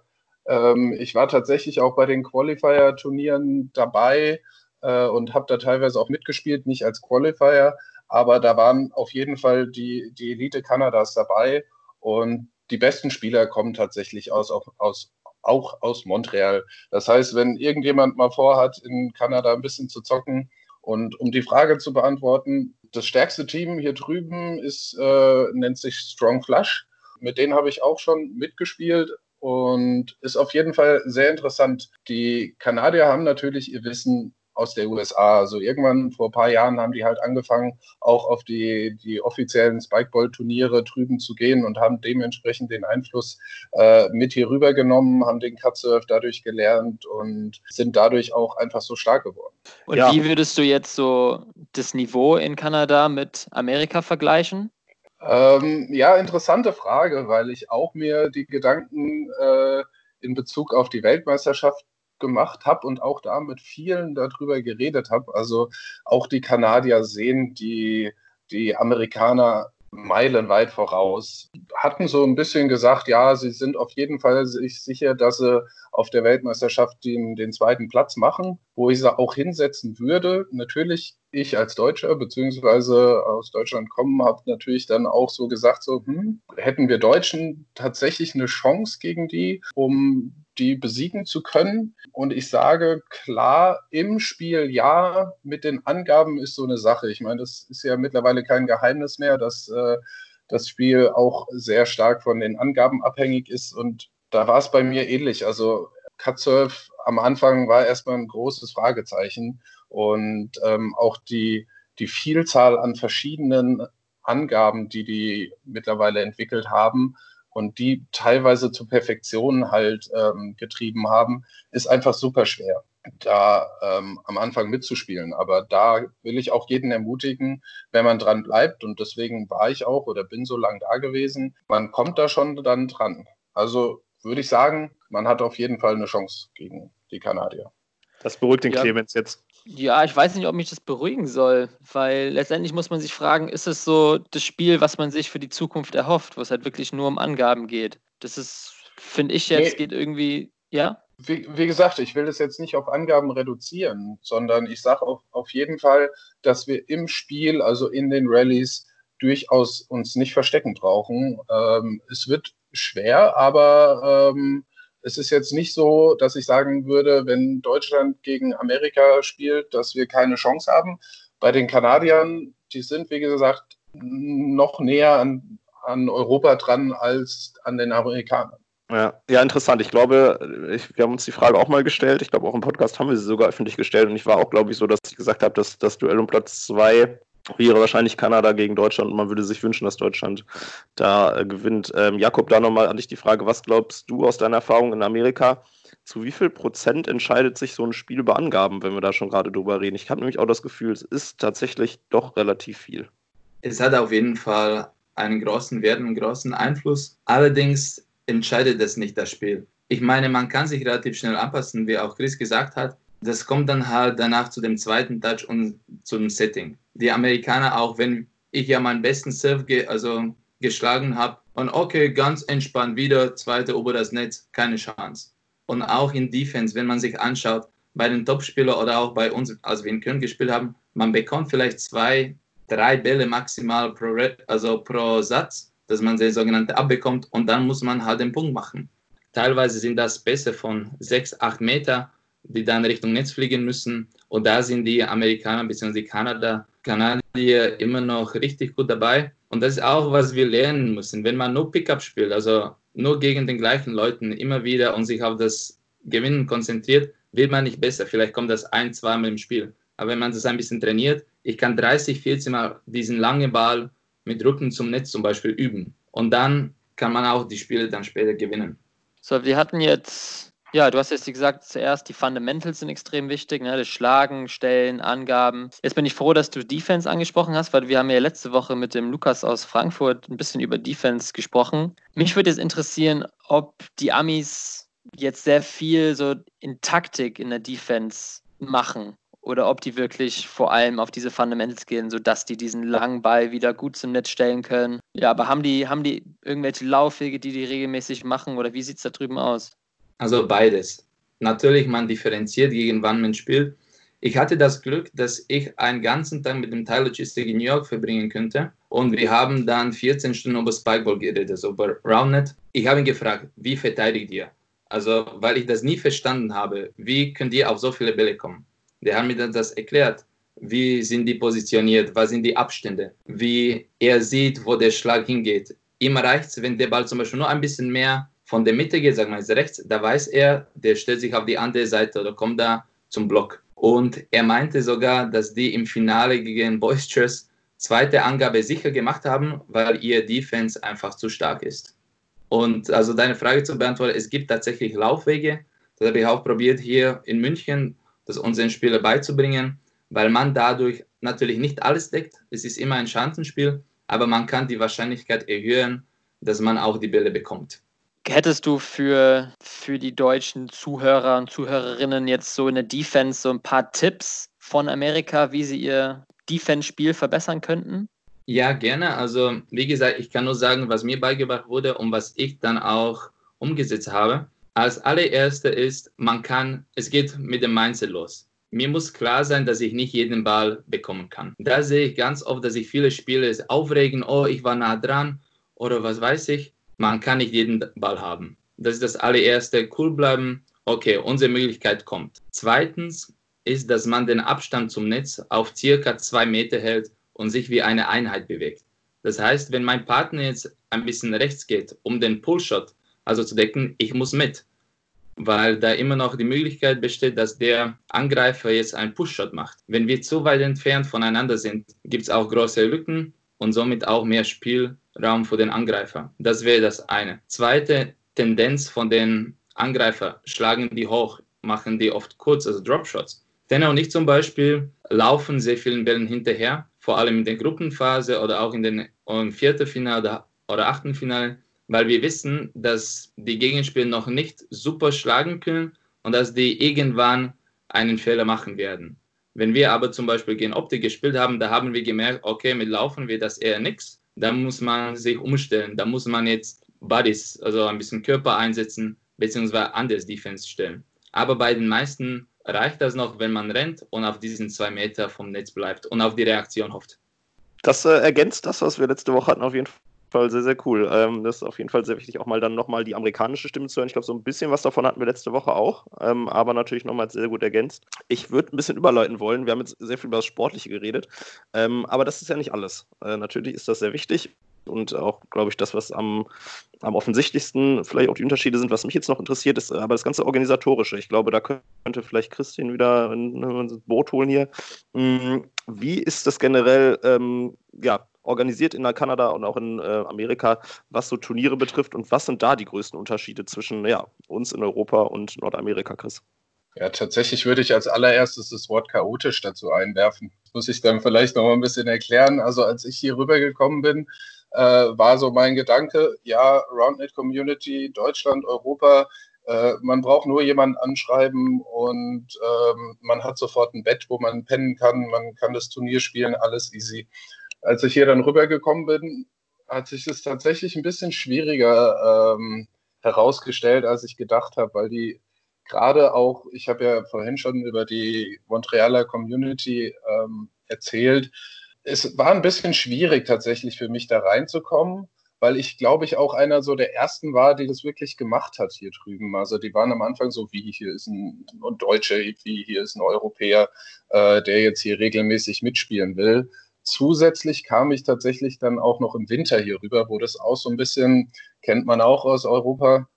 Speaker 5: Ähm, ich war tatsächlich auch bei den Qualifier-Turnieren dabei äh, und habe da teilweise auch mitgespielt, nicht als Qualifier, aber da waren auf jeden Fall die, die Elite Kanadas dabei und die besten Spieler kommen tatsächlich aus, aus, auch aus Montreal. Das heißt, wenn irgendjemand mal vorhat, in Kanada ein bisschen zu zocken und um die Frage zu beantworten, das stärkste Team hier drüben ist, äh, nennt sich Strong Flush. Mit denen habe ich auch schon mitgespielt und ist auf jeden Fall sehr interessant. Die Kanadier haben natürlich ihr Wissen aus der USA. Also irgendwann vor ein paar Jahren haben die halt angefangen, auch auf die, die offiziellen Spikeball-Turniere drüben zu gehen und haben dementsprechend den Einfluss äh, mit hier rübergenommen, haben den Cutsurf dadurch gelernt und sind dadurch auch einfach so stark geworden.
Speaker 3: Und
Speaker 2: Ja.
Speaker 3: wie würdest du jetzt so das Niveau in Kanada mit Amerika vergleichen?
Speaker 5: Ähm, ja, interessante Frage, weil ich auch mir die Gedanken äh, in Bezug auf die Weltmeisterschaft gemacht habe und auch da mit vielen darüber geredet habe. Also auch die Kanadier sehen die, die Amerikaner meilenweit voraus. Hatten so ein bisschen gesagt, ja, sie sind auf jeden Fall sich sicher, dass sie auf der Weltmeisterschaft den, den zweiten Platz machen, wo ich sie auch hinsetzen würde. Natürlich, ich als Deutscher, beziehungsweise aus Deutschland kommen, habe natürlich dann auch so gesagt, so, hm, hätten wir Deutschen tatsächlich eine Chance gegen die, um die besiegen zu können. Und ich sage klar, im Spiel ja, mit den Angaben ist so eine Sache. Ich meine, das ist ja mittlerweile kein Geheimnis mehr, dass äh, das Spiel auch sehr stark von den Angaben abhängig ist. Und da war es bei mir ähnlich. Also Cutsurf am Anfang war erstmal ein großes Fragezeichen. Und ähm, auch die, die Vielzahl an verschiedenen Angaben, die die mittlerweile entwickelt haben, und die teilweise zur Perfektion halt ähm, getrieben haben, ist einfach super schwer, da ähm, am Anfang mitzuspielen. Aber da will ich auch jeden ermutigen, wenn man dran bleibt, und deswegen war ich auch oder bin so lange da gewesen, man kommt da schon dann dran. Also würde ich sagen, man hat auf jeden Fall eine Chance gegen die Kanadier.
Speaker 2: Das beruhigt den
Speaker 3: Ja.
Speaker 2: Clemens jetzt.
Speaker 3: Ja, ich weiß nicht, ob mich das beruhigen soll, weil letztendlich muss man sich fragen, ist es so das Spiel, was man sich für die Zukunft erhofft, wo es halt wirklich nur um Angaben geht? Das ist, finde ich jetzt,
Speaker 5: Nee.
Speaker 3: geht irgendwie, ja?
Speaker 5: Wie, wie gesagt, ich will das jetzt nicht auf Angaben reduzieren, sondern ich sage auf, auf jeden Fall, dass wir im Spiel, also in den Rallyes, durchaus uns nicht verstecken brauchen. Ähm, es wird schwer, aber ähm, es ist jetzt nicht so, dass ich sagen würde, wenn Deutschland gegen Amerika spielt, dass wir keine Chance haben. Bei den Kanadiern, die sind, wie gesagt, noch näher an, an Europa dran als an den Amerikanern.
Speaker 2: Ja, ja, interessant. Ich glaube, ich, wir haben uns die Frage auch mal gestellt. Ich glaube, auch im Podcast haben wir sie sogar öffentlich gestellt. Und ich war auch, glaube ich, so, dass ich gesagt habe, dass das Duell um Platz zwei wäre wahrscheinlich Kanada gegen Deutschland und man würde sich wünschen, dass Deutschland da äh, gewinnt. Ähm, Jakob, da nochmal an dich die Frage, was glaubst du aus deiner Erfahrung in Amerika, zu wie viel Prozent entscheidet sich so ein Spiel über Angaben, wenn wir da schon gerade drüber reden? Ich habe nämlich auch das Gefühl, es ist tatsächlich doch relativ viel.
Speaker 4: Es hat auf jeden Fall einen großen Wert, einen großen Einfluss. Allerdings entscheidet das nicht das Spiel. Ich meine, man kann sich relativ schnell anpassen, wie auch Chris gesagt hat. Das kommt dann halt danach zu dem zweiten Touch und zum Setting. Die Amerikaner, auch wenn ich ja meinen besten Serve ge also geschlagen habe und okay, ganz entspannt wieder, zweite über das Netz, keine Chance. Und auch in Defense, wenn man sich anschaut, bei den Topspielern oder auch bei uns, als wir in Köln gespielt haben, man bekommt vielleicht zwei, drei Bälle maximal pro, also pro Satz, dass man den sogenannten abbekommt und dann muss man halt den Punkt machen. Teilweise sind das Pässe von sechs, acht Meter, die dann Richtung Netz fliegen müssen. Und da sind die Amerikaner bzw. die Kanada, Kanadier immer noch richtig gut dabei. Und das ist auch, was wir lernen müssen. Wenn man nur Pickup spielt, also nur gegen den gleichen Leuten immer wieder und sich auf das Gewinnen konzentriert, wird man nicht besser. Vielleicht kommt das ein, zweimal im Spiel. Aber wenn man das ein bisschen trainiert, ich kann 30, 40 Mal diesen langen Ball mit Rücken zum Netz zum Beispiel üben. Und dann kann man auch die Spiele dann später gewinnen.
Speaker 3: So, wir hatten jetzt, ja, du hast jetzt gesagt, zuerst die Fundamentals sind extrem wichtig, ne? das Schlagen, Stellen, Angaben. Jetzt bin ich froh, dass du Defense angesprochen hast, weil wir haben ja letzte Woche mit dem Lukas aus Frankfurt ein bisschen über Defense gesprochen. Mich würde jetzt interessieren, ob die Amis jetzt sehr viel so in Taktik in der Defense machen oder ob die wirklich vor allem auf diese Fundamentals gehen, sodass die diesen langen Ball wieder gut zum Netz stellen können. Ja, aber haben die, haben die irgendwelche Laufwege, die die regelmäßig machen oder wie sieht es da drüben aus?
Speaker 4: Also beides. Natürlich, man differenziert, gegen wann man spielt. Ich hatte das Glück, dass ich einen ganzen Tag mit dem Teil Logistik in New York verbringen könnte. Und wir haben dann 14 Stunden über Spikeball geredet, über Roundnet. Ich habe ihn gefragt, wie verteidigt ihr? Also, weil ich das nie verstanden habe, wie könnt ihr auf so viele Bälle kommen? Der hat mir dann das erklärt. Wie sind die positioniert? Was sind die Abstände? Wie er sieht, wo der Schlag hingeht. Ihm reicht es, wenn der Ball zum Beispiel nur ein bisschen mehr von der Mitte geht, sagen wir jetzt rechts, da weiß er, der stellt sich auf die andere Seite oder kommt da zum Block. Und er meinte sogar, dass die im Finale gegen Boisterous zweite Angabe sicher gemacht haben, weil ihr Defense einfach zu stark ist. Und also deine Frage zu beantworten, es gibt tatsächlich Laufwege. Das habe ich auch probiert hier in München, das unseren Spielern beizubringen, weil man dadurch natürlich nicht alles deckt. Es ist immer ein Chancenspiel, aber man kann die Wahrscheinlichkeit erhöhen, dass man auch die Bälle bekommt.
Speaker 3: Hättest du für, für die deutschen Zuhörer und Zuhörerinnen jetzt so in der Defense so ein paar Tipps von Amerika, wie sie ihr Defense-Spiel verbessern könnten?
Speaker 4: Ja, gerne. Also, wie gesagt, ich kann nur sagen, was mir beigebracht wurde und was ich dann auch umgesetzt habe. Als allererste ist, man kann, es geht mit dem Mindset los. Mir muss klar sein, dass ich nicht jeden Ball bekommen kann. Da sehe ich ganz oft, dass sich viele Spieler aufregen, oh, ich war nah dran oder was weiß ich. Man kann nicht jeden Ball haben. Das ist das allererste. Cool bleiben. Okay, unsere Möglichkeit kommt. Zweitens ist, dass man den Abstand zum Netz auf circa zwei Meter hält und sich wie eine Einheit bewegt. Das heißt, wenn mein Partner jetzt ein bisschen rechts geht, um den Pullshot also zu decken, ich muss mit, weil da immer noch die Möglichkeit besteht, dass der Angreifer jetzt einen Push-Shot macht. Wenn wir zu weit entfernt voneinander sind, gibt es auch große Lücken und somit auch mehr Spielraum für den Angreifer. Das wäre das eine. Zweite Tendenz von den Angreifer, schlagen die hoch, machen die oft kurz, also Dropshots. Denner und ich zum Beispiel laufen sehr vielen Bällen hinterher, vor allem in der Gruppenphase oder auch in den Viertelfinale oder Achtelfinale, weil wir wissen, dass die Gegenspieler noch nicht super schlagen können und dass die irgendwann einen Fehler machen werden. Wenn wir aber zum Beispiel gegen Optik gespielt haben, da haben wir gemerkt, okay, mit Laufen wird das eher nichts. Da muss man sich umstellen. Da muss man jetzt Buddies, also ein bisschen Körper einsetzen, beziehungsweise anders Defense stellen. Aber bei den meisten reicht das noch, wenn man rennt und auf diesen zwei Meter vom Netz bleibt und auf die Reaktion hofft.
Speaker 2: Das äh, ergänzt das, was wir letzte Woche hatten, auf jeden Fall sehr, sehr cool. Ähm, das ist auf jeden Fall sehr wichtig, auch mal dann nochmal die amerikanische Stimme zu hören. Ich glaube, so ein bisschen was davon hatten wir letzte Woche auch, ähm, aber natürlich nochmal sehr gut ergänzt. Ich würde ein bisschen überleiten wollen. Wir haben jetzt sehr viel über das Sportliche geredet, ähm, aber das ist ja nicht alles. Äh, natürlich ist das sehr wichtig und auch, glaube ich, das, was am, am offensichtlichsten vielleicht auch die Unterschiede sind, was mich jetzt noch interessiert, ist aber das ganze Organisatorische. Ich glaube, da könnte vielleicht Christian wieder ein Boot holen hier. Mm, wie ist das generell ähm, ja, organisiert in Kanada und auch in äh, Amerika, was so Turniere betrifft und was sind da die größten Unterschiede zwischen ja, uns in Europa und Nordamerika, Chris?
Speaker 5: Ja, tatsächlich würde ich als allererstes das Wort chaotisch dazu einwerfen. Das muss ich dann vielleicht noch mal ein bisschen erklären. Also als ich hier rübergekommen bin, äh, war so mein Gedanke, ja, Roundnet Community, Deutschland, Europa, äh, man braucht nur jemanden anschreiben und ähm, man hat sofort ein Bett, wo man pennen kann, man kann das Turnier spielen, alles easy. Als ich hier dann rübergekommen bin, hat sich das tatsächlich ein bisschen schwieriger ähm, herausgestellt, als ich gedacht habe, weil die gerade auch, ich habe ja vorhin schon über die Montrealer Community ähm, erzählt, es war ein bisschen schwierig tatsächlich für mich da reinzukommen, weil ich glaube ich auch einer so der ersten war, die das wirklich gemacht hat hier drüben. Also die waren am Anfang so, wie hier ist ein, ein Deutscher, wie hier ist ein Europäer, äh, der jetzt hier regelmäßig mitspielen will. Zusätzlich kam ich tatsächlich dann auch noch im Winter hier rüber, wo das auch so ein bisschen, kennt man auch aus Europa,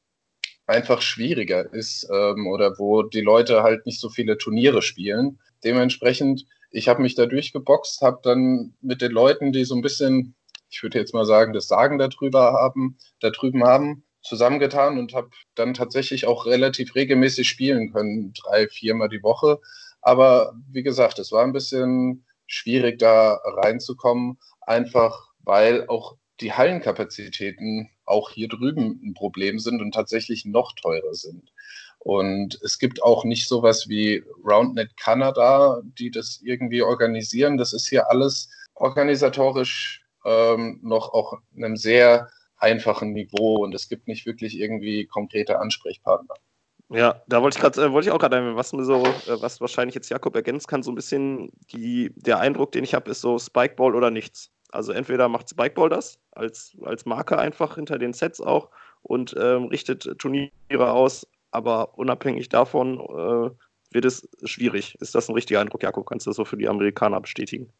Speaker 5: einfach schwieriger ist ähm, oder wo die Leute halt nicht so viele Turniere spielen. Dementsprechend, ich habe mich da durchgeboxt, habe dann mit den Leuten, die so ein bisschen, ich würde jetzt mal sagen, das Sagen darüber haben, da drüben haben, zusammengetan und habe dann tatsächlich auch relativ regelmäßig spielen können, drei, viermal die Woche. Aber wie gesagt, es war ein bisschen schwierig, da reinzukommen, einfach weil auch die Hallenkapazitäten auch hier drüben ein Problem sind und tatsächlich noch teurer sind. Und es gibt auch nicht sowas wie RoundNet Kanada, die das irgendwie organisieren. Das ist hier alles organisatorisch ähm, noch auf einem sehr einfachen Niveau und es gibt nicht wirklich irgendwie konkrete Ansprechpartner.
Speaker 2: Ja, da wollte ich gerade, äh, wollte ich auch gerade, was mir so, äh, was wahrscheinlich jetzt Jakob ergänzen kann, so ein bisschen die, der Eindruck, den ich habe, ist so Spikeball oder nichts. Also entweder macht Spikeball das als, als Marke einfach hinter den Sets auch und ähm, richtet Turniere aus, aber unabhängig davon äh, wird es schwierig. Ist das ein richtiger Eindruck, Jakob? Kannst du das so für die Amerikaner bestätigen?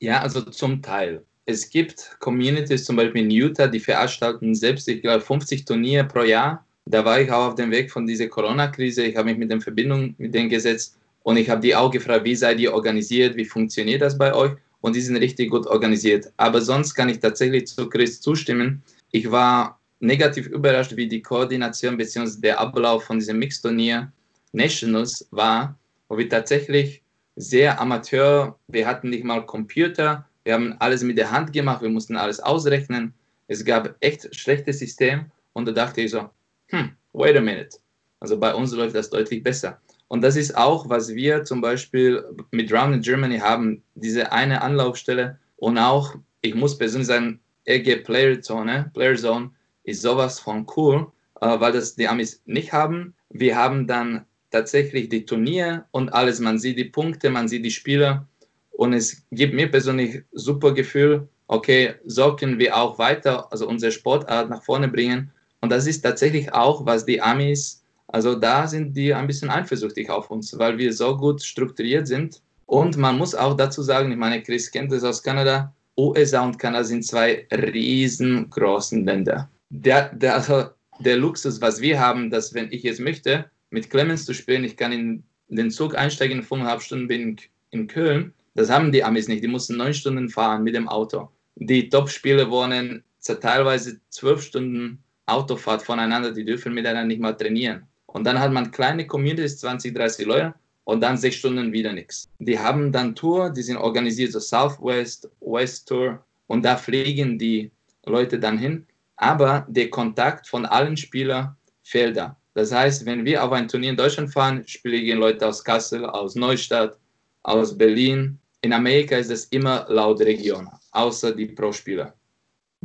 Speaker 4: Ja, also zum Teil. Es gibt Communities, zum Beispiel in Utah, die veranstalten selbst, ich glaube, 50 Turniere pro Jahr da war ich auch auf dem Weg von dieser Corona-Krise. Ich habe mich mit in Verbindung mit denen gesetzt Und ich habe die auch gefragt, wie seid ihr organisiert, wie funktioniert das bei euch? Und die sind richtig gut organisiert. Aber sonst kann ich tatsächlich zu Chris zustimmen. Ich war negativ überrascht, wie die Koordination bzw. der Ablauf von diesem Mixturnier Nationals war, wo wir tatsächlich sehr amateur, wir hatten nicht mal Computer, wir haben alles mit der Hand gemacht, wir mussten alles ausrechnen. Es gab echt schlechtes System und da dachte ich so, hm, wait a minute. Also bei uns läuft das deutlich besser. Und das ist auch, was wir zum Beispiel mit Round in Germany haben, diese eine Anlaufstelle und auch, ich muss persönlich sagen, EG Player Zone, Player Zone ist sowas von cool, äh, weil das die Amis nicht haben. Wir haben dann tatsächlich die Turnier und alles, man sieht die Punkte, man sieht die Spieler und es gibt mir persönlich super Gefühl, okay, so können wir auch weiter, also unsere Sportart nach vorne bringen. Und das ist tatsächlich auch, was die Amis also da sind die ein bisschen eifersüchtig auf uns, weil wir so gut strukturiert sind. Und man muss auch dazu sagen, ich meine, Chris kennt das aus Kanada, USA und Kanada sind zwei riesengroßen Länder. Der, der, also der Luxus, was wir haben, dass wenn ich jetzt möchte, mit Clemens zu spielen, ich kann in den Zug einsteigen, in fünfeinhalb Stunden bin ich in Köln. Das haben die Amis nicht. Die mussten neun Stunden fahren mit dem Auto. Die Top-Spieler wohnen teilweise zwölf Stunden Autofahrt voneinander. Die dürfen miteinander nicht mal trainieren. Und dann hat man kleine Communities, 20, 30 Leute und dann sechs Stunden wieder nichts. Die haben dann Tour, die sind organisiert, so Southwest, West Tour und da fliegen die Leute dann hin. Aber der Kontakt von allen Spielern fehlt da. Das heißt, wenn wir auf ein Turnier in Deutschland fahren, spielen Leute aus Kassel, aus Neustadt, aus Berlin. In Amerika ist es immer laut Region, außer die Pro-Spieler.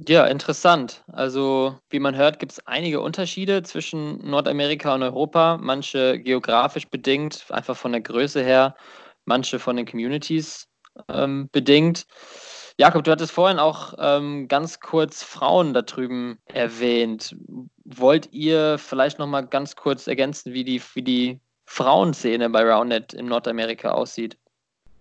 Speaker 3: Ja, interessant. Also, wie man hört, gibt es einige Unterschiede zwischen Nordamerika und Europa. Manche geografisch bedingt, einfach von der Größe her, manche von den Communities ähm, bedingt. Jakob, du hattest vorhin auch ähm, ganz kurz Frauen da drüben erwähnt. Wollt ihr vielleicht noch mal ganz kurz ergänzen, wie die, wie die Frauenszene bei Roundnet in Nordamerika aussieht?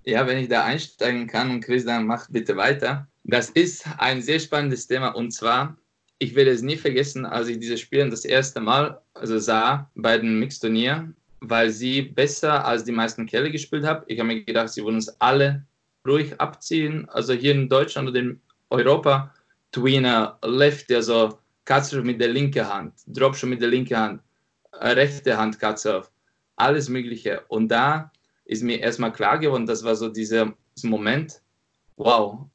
Speaker 4: Ja, wenn ich da einsteigen kann und Chris, dann macht bitte weiter. Das ist ein sehr spannendes Thema und zwar, ich werde es nie vergessen, als ich diese Spiele das erste Mal also sah bei dem Mixturnier, weil sie besser als die meisten Kerle gespielt haben. Ich habe mir gedacht, sie wollen uns alle ruhig abziehen. Also hier in Deutschland oder in Europa, Tweener, Left, also Katze mit der linken Hand, Drop schon mit der linken Hand, äh, rechte Hand Katze alles Mögliche. Und da ist mir erstmal klar geworden, das war so dieser Moment, wow,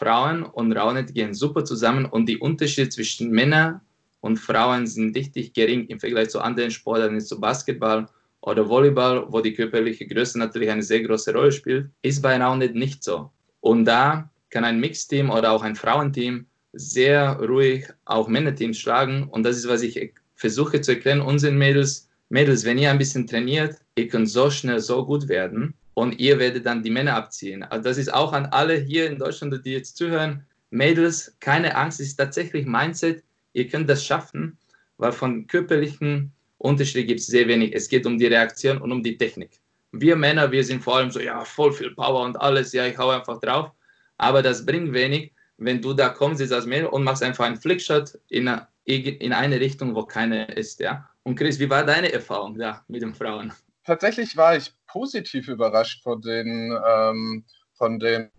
Speaker 4: Frauen und Raunet gehen super zusammen und die Unterschiede zwischen Männern und Frauen sind richtig gering im Vergleich zu anderen Sportarten, zu Basketball oder Volleyball, wo die körperliche Größe natürlich eine sehr große Rolle spielt, ist bei Raunet nicht so. Und da kann ein Mixteam oder auch ein Frauenteam sehr ruhig auch Männerteams schlagen. Und das ist, was ich versuche zu erklären unseren Mädels. Mädels, wenn ihr ein bisschen trainiert, ihr könnt so schnell so gut werden und ihr werdet dann die Männer abziehen. Also das ist auch an alle hier in Deutschland, die jetzt zuhören. Mädels, keine Angst, es ist tatsächlich Mindset. Ihr könnt das schaffen, weil von körperlichen Unterschieden gibt es sehr wenig. Es geht um die Reaktion und um die Technik. Wir Männer, wir sind vor allem so, ja, voll viel Power und alles, ja, ich hau einfach drauf. Aber das bringt wenig, wenn du da kommst jetzt als Mädel und machst einfach einen Flickshot in eine, in eine Richtung, wo keiner ist, ja. Und Chris, wie war deine Erfahrung da mit den Frauen?
Speaker 5: Tatsächlich war ich positiv überrascht von den, ähm, von dem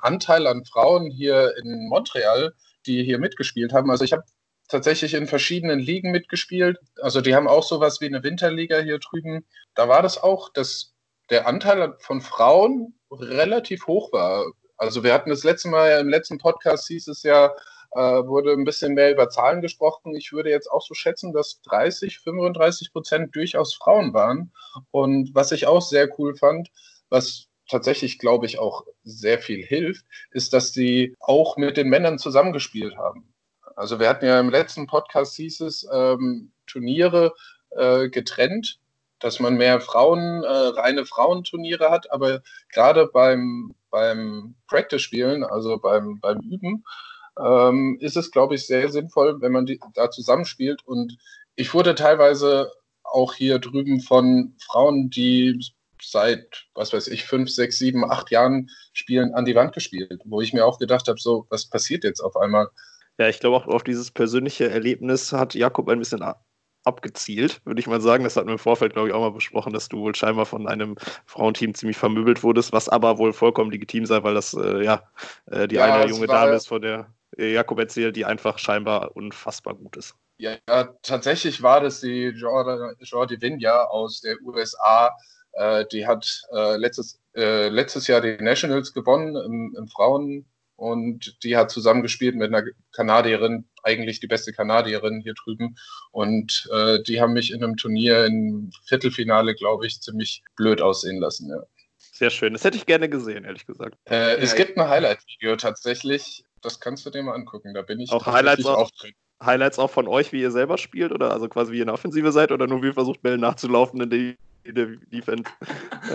Speaker 5: Anteil an Frauen hier in Montreal, die hier mitgespielt haben. Also ich habe tatsächlich in verschiedenen Ligen mitgespielt. Also die haben auch sowas wie eine Winterliga hier drüben. Da war das auch, dass der Anteil von Frauen relativ hoch war. Also wir hatten das letzte Mal im letzten Podcast hieß es ja, wurde ein bisschen mehr über Zahlen gesprochen. Ich würde jetzt auch so schätzen, dass 30, 35 Prozent durchaus Frauen waren. Und was ich auch sehr cool fand, was tatsächlich, glaube ich, auch sehr viel hilft, ist, dass sie auch mit den Männern zusammengespielt haben. Also wir hatten ja im letzten Podcast hieß es ähm, Turniere äh, getrennt, dass man mehr Frauen, äh, reine Frauenturniere hat, aber gerade beim, beim Practice-Spielen, also beim, beim Üben, ähm, ist es, glaube ich, sehr sinnvoll, wenn man die, da zusammenspielt. Und ich wurde teilweise auch hier drüben von Frauen, die seit, was weiß ich, fünf, sechs, sieben, acht Jahren spielen, an die Wand gespielt, wo ich mir auch gedacht habe, so, was passiert jetzt auf einmal?
Speaker 2: Ja, ich glaube auch auf dieses persönliche Erlebnis hat Jakob ein bisschen abgezielt, würde ich mal sagen. Das hatten wir im Vorfeld, glaube ich, auch mal besprochen, dass du wohl scheinbar von einem Frauenteam ziemlich vermöbelt wurdest, was aber wohl vollkommen legitim sei, weil das äh, ja äh, die ja, eine junge Dame ist, von der Jakob erzählt, die einfach scheinbar unfassbar gut ist.
Speaker 5: Ja, ja tatsächlich war das die Jordi Vinja aus der USA. Äh, die hat äh, letztes, äh, letztes Jahr die Nationals gewonnen im, im Frauen und die hat zusammengespielt mit einer Kanadierin, eigentlich die beste Kanadierin hier drüben. Und äh, die haben mich in einem Turnier im Viertelfinale, glaube ich, ziemlich blöd aussehen lassen. Ja.
Speaker 2: Sehr schön. Das hätte ich gerne gesehen, ehrlich gesagt.
Speaker 5: Äh, ja, es gibt ein Highlight-Video tatsächlich. Das kannst du dir mal angucken. Da bin ich
Speaker 2: auch Highlights auch, Highlights auch von euch, wie ihr selber spielt oder also quasi wie ihr in der Offensive seid oder nur wie ihr versucht, Bälle nachzulaufen in der, in der Defense?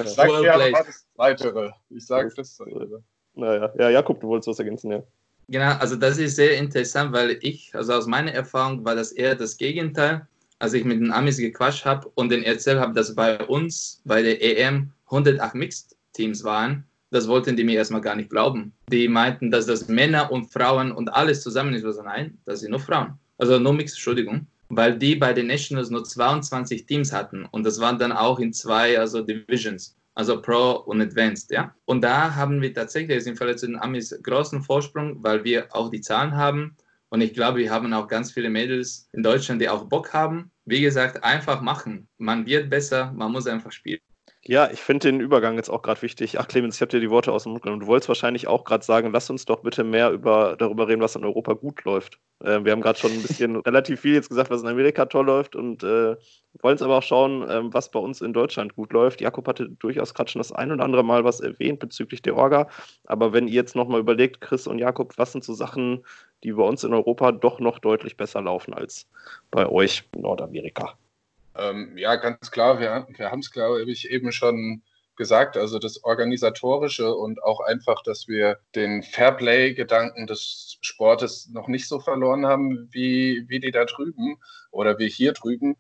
Speaker 5: Ich sag dir aber das Weitere. Ich sage das Weitere.
Speaker 2: Naja, ja, Jakob, du wolltest was ergänzen, ja.
Speaker 4: Genau, also das ist sehr interessant, weil ich, also aus meiner Erfahrung war das eher das Gegenteil, als ich mit den Amis gequatscht habe und den erzählt habe, dass bei uns bei der EM 108 Mixed-Teams waren. Das wollten die mir erstmal gar nicht glauben. Die meinten, dass das Männer und Frauen und alles zusammen ist. Also nein, das sind nur Frauen. Also nur Mixed, Entschuldigung. Weil die bei den Nationals nur 22 Teams hatten und das waren dann auch in zwei also Divisions also Pro und Advanced, ja. Und da haben wir tatsächlich im Fall zu den Amis großen Vorsprung, weil wir auch die Zahlen haben. Und ich glaube, wir haben auch ganz viele Mädels in Deutschland, die auch Bock haben. Wie gesagt, einfach machen. Man wird besser, man muss einfach spielen.
Speaker 2: Ja, ich finde den Übergang jetzt auch gerade wichtig. Ach, Clemens, ich habe dir die Worte aus dem Mund genommen. Du wolltest wahrscheinlich auch gerade sagen, lass uns doch bitte mehr über, darüber reden, was in Europa gut läuft. Äh, wir haben gerade schon ein bisschen relativ viel jetzt gesagt, was in Amerika toll läuft und äh, wollen es aber auch schauen, äh, was bei uns in Deutschland gut läuft. Jakob hatte durchaus gerade schon das ein oder andere Mal was erwähnt bezüglich der Orga. Aber wenn ihr jetzt nochmal überlegt, Chris und Jakob, was sind so Sachen, die bei uns in Europa doch noch deutlich besser laufen als bei euch in Nordamerika?
Speaker 5: Ähm, ja, ganz klar. Wir, wir haben es, glaube ich, eben schon gesagt. Also das Organisatorische und auch einfach, dass wir den Fairplay-Gedanken des Sportes noch nicht so verloren haben, wie, wie die da drüben oder wie hier drüben.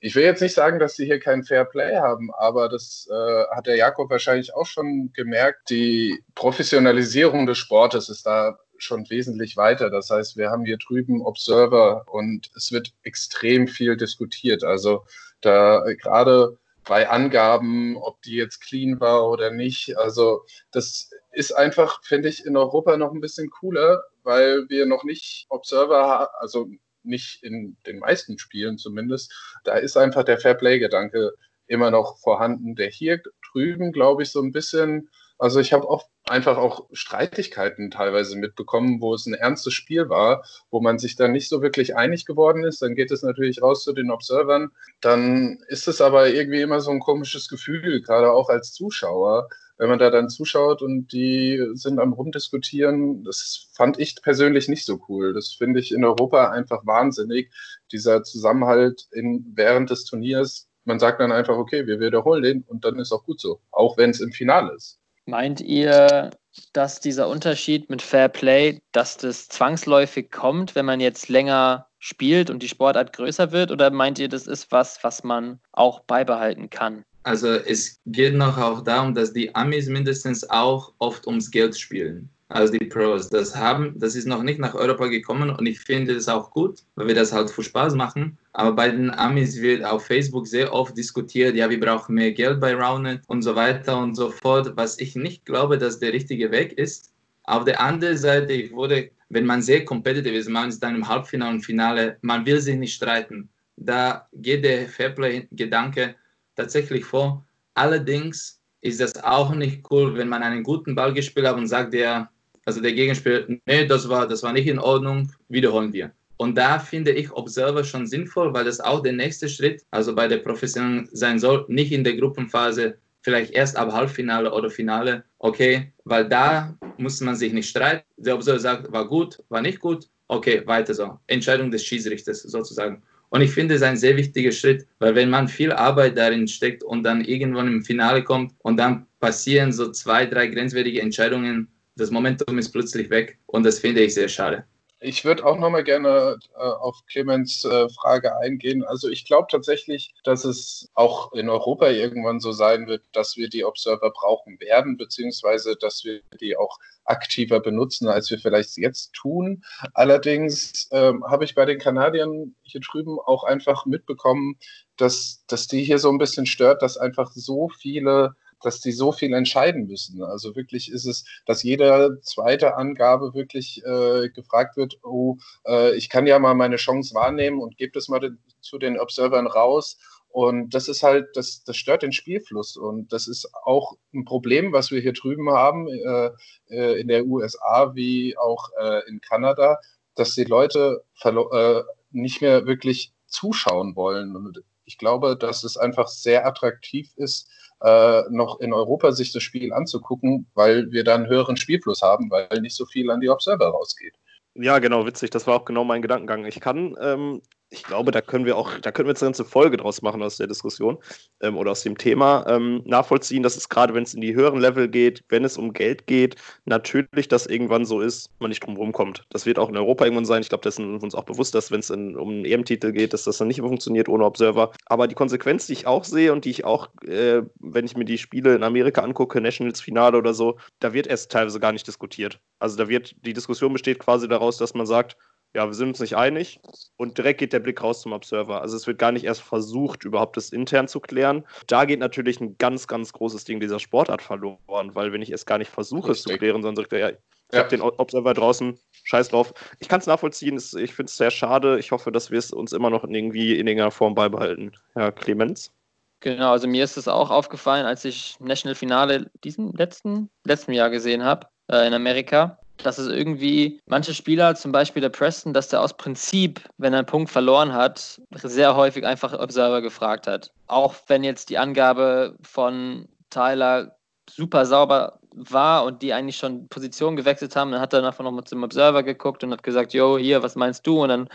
Speaker 5: Ich will jetzt nicht sagen, dass sie hier kein Fairplay haben, aber das äh, hat der Jakob wahrscheinlich auch schon gemerkt. Die Professionalisierung des Sportes ist da schon wesentlich weiter. Das heißt, wir haben hier drüben Observer und es wird extrem viel diskutiert. Also da gerade bei Angaben, ob die jetzt clean war oder nicht. Also das ist einfach, finde ich, in Europa noch ein bisschen cooler, weil wir noch nicht Observer haben, also nicht in den meisten Spielen zumindest. Da ist einfach der Fairplay-Gedanke immer noch vorhanden, der hier drüben, glaube ich, so ein bisschen also ich habe oft einfach auch Streitigkeiten teilweise mitbekommen, wo es ein ernstes Spiel war, wo man sich dann nicht so wirklich einig geworden ist. Dann geht es natürlich raus zu den Observern. Dann ist es aber irgendwie immer so ein komisches Gefühl, gerade auch als Zuschauer, wenn man da dann zuschaut und die sind am Rumdiskutieren. Das fand ich persönlich nicht so cool. Das finde ich in Europa einfach wahnsinnig. Dieser Zusammenhalt in, während des Turniers. Man sagt dann einfach, okay, wir wiederholen den und dann ist auch gut so, auch wenn es im Finale ist.
Speaker 3: Meint ihr, dass dieser Unterschied mit Fair Play, dass das zwangsläufig kommt, wenn man jetzt länger spielt und die Sportart größer wird? Oder meint ihr, das ist was, was man auch beibehalten kann?
Speaker 4: Also es geht noch auch darum, dass die Amis mindestens auch oft ums Geld spielen als die Pros. Das haben, das ist noch nicht nach Europa gekommen und ich finde das auch gut, weil wir das halt für Spaß machen. Aber bei den Amis wird auf Facebook sehr oft diskutiert, ja, wir brauchen mehr Geld bei Roundnet und so weiter und so fort, was ich nicht glaube, dass der richtige Weg ist. Auf der anderen Seite, ich wurde, wenn man sehr competitive ist, man ist dann im Halbfinale und Finale, man will sich nicht streiten. Da geht der Fairplay-Gedanke tatsächlich vor. Allerdings ist das auch nicht cool, wenn man einen guten Ball gespielt hat und sagt, der also der Gegenspieler, nee, das war, das war nicht in Ordnung, wiederholen wir. Und da finde ich Observer schon sinnvoll, weil das auch der nächste Schritt, also bei der Profession sein soll, nicht in der Gruppenphase, vielleicht erst ab Halbfinale oder Finale, okay, weil da muss man sich nicht streiten. Der Observer sagt, war gut, war nicht gut, okay, weiter so. Entscheidung des Schiedsrichters sozusagen. Und ich finde es ein sehr wichtiger Schritt, weil wenn man viel Arbeit darin steckt und dann irgendwann im Finale kommt und dann passieren so zwei, drei grenzwertige Entscheidungen, das Momentum ist plötzlich weg und das finde ich sehr schade.
Speaker 5: Ich würde auch nochmal gerne äh, auf Clemens äh, Frage eingehen. Also ich glaube tatsächlich, dass es auch in Europa irgendwann so sein wird, dass wir die Observer brauchen werden, beziehungsweise dass wir die auch aktiver benutzen, als wir vielleicht jetzt tun. Allerdings ähm, habe ich bei den Kanadiern hier drüben auch einfach mitbekommen, dass, dass die hier so ein bisschen stört, dass einfach so viele dass die so viel entscheiden müssen. Also wirklich ist es, dass jede zweite Angabe wirklich äh, gefragt wird, oh, äh, ich kann ja mal meine Chance wahrnehmen und gebe das mal zu den Observern raus. Und das ist halt, das, das stört den Spielfluss. Und das ist auch ein Problem, was wir hier drüben haben, äh, äh in der USA wie auch äh, in Kanada, dass die Leute äh, nicht mehr wirklich zuschauen wollen. Und ich glaube, dass es einfach sehr attraktiv ist, äh, noch in Europa sich das Spiel anzugucken, weil wir dann höheren Spielfluss haben, weil nicht so viel an die Observer rausgeht.
Speaker 2: Ja, genau, witzig. Das war auch genau mein Gedankengang. Ich kann ähm, ich glaube, da können wir auch, da können wir jetzt eine ganze Folge draus machen aus der Diskussion ähm, oder aus dem Thema ähm, nachvollziehen, dass es gerade, wenn es in die höheren Level geht, wenn es um Geld geht, natürlich das irgendwann so ist, man nicht drum kommt. Das wird auch in Europa irgendwann sein. Ich glaube, das ist uns auch bewusst, dass wenn es um einen EM-Titel geht, dass das dann nicht funktioniert ohne Observer. Aber die Konsequenz, die ich auch sehe und die ich auch, äh, wenn ich mir die Spiele in Amerika angucke, Nationals Finale oder so, da wird erst teilweise gar nicht diskutiert. Also da wird, die Diskussion besteht quasi daraus, dass man sagt, ja, wir sind uns nicht einig und direkt geht der Blick raus zum Observer. Also es wird gar nicht erst versucht, überhaupt das intern zu klären. Da geht natürlich ein ganz, ganz großes Ding dieser Sportart verloren, weil wenn ich es gar nicht versuche, es zu klären, sondern sagt er, ja, ich ja. habe den Observer draußen, scheiß drauf. Ich kann es nachvollziehen, ich finde es sehr schade. Ich hoffe, dass wir es uns immer noch irgendwie in irgendeiner Form beibehalten. Herr Clemens?
Speaker 3: Genau, also mir ist es auch aufgefallen, als ich National Finale diesen letzten, letzten Jahr gesehen habe äh, in Amerika dass es irgendwie manche Spieler, zum Beispiel der Preston, dass der aus Prinzip, wenn er einen Punkt verloren hat, sehr häufig einfach Observer gefragt hat. Auch wenn jetzt die Angabe von Tyler super sauber war und die eigentlich schon Position gewechselt haben, dann hat er nachher nochmal zum Observer geguckt und hat gesagt, yo, hier, was meinst du? Und dann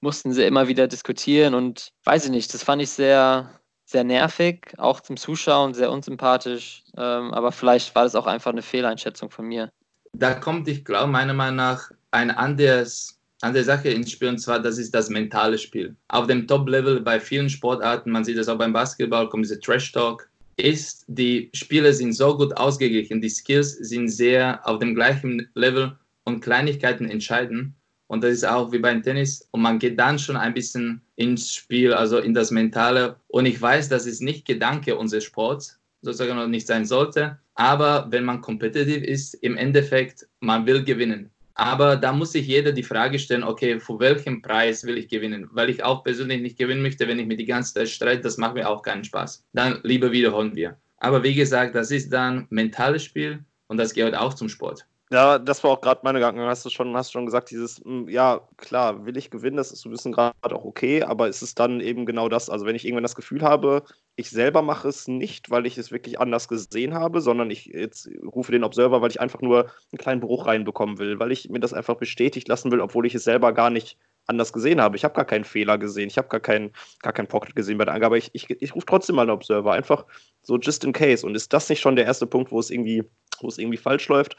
Speaker 3: mussten sie immer wieder diskutieren und weiß ich nicht, das fand ich sehr, sehr nervig, auch zum Zuschauen, sehr unsympathisch. Ähm, aber vielleicht war das auch einfach eine Fehleinschätzung von mir
Speaker 4: da kommt, ich glaube, meiner Meinung nach eine anderes, andere Sache ins Spiel und zwar, das ist das mentale Spiel. Auf dem Top-Level bei vielen Sportarten, man sieht das auch beim Basketball, kommt dieser Trash-Talk, ist, die Spiele sind so gut ausgeglichen, die Skills sind sehr auf dem gleichen Level und Kleinigkeiten entscheiden. Und das ist auch wie beim Tennis. Und man geht dann schon ein bisschen ins Spiel, also in das Mentale. Und ich weiß, das ist nicht Gedanke unseres Sports, sozusagen noch nicht sein sollte. Aber wenn man kompetitiv ist, im Endeffekt, man will gewinnen. Aber da muss sich jeder die Frage stellen, okay, für welchen Preis will ich gewinnen? Weil ich auch persönlich nicht gewinnen möchte, wenn ich mir die ganze Zeit streite, das macht mir auch keinen Spaß. Dann lieber wiederholen wir. Aber wie gesagt, das ist dann mentales Spiel und das gehört auch zum Sport.
Speaker 2: Ja, das war auch gerade meine Gedanken. Hast du schon, hast schon gesagt, dieses, hm, ja, klar, will ich gewinnen, das ist so ein bisschen gerade auch okay, aber ist es dann eben genau das? Also, wenn ich irgendwann das Gefühl habe, ich selber mache es nicht, weil ich es wirklich anders gesehen habe, sondern ich jetzt rufe den Observer, weil ich einfach nur einen kleinen Bruch reinbekommen will, weil ich mir das einfach bestätigt lassen will, obwohl ich es selber gar nicht anders gesehen habe. Ich habe gar keinen Fehler gesehen, ich habe gar keinen, gar keinen Pocket gesehen bei der Angabe. Ich, ich, ich rufe trotzdem mal einen Observer, einfach so just in case. Und ist das nicht schon der erste Punkt, wo es irgendwie, wo es irgendwie falsch läuft?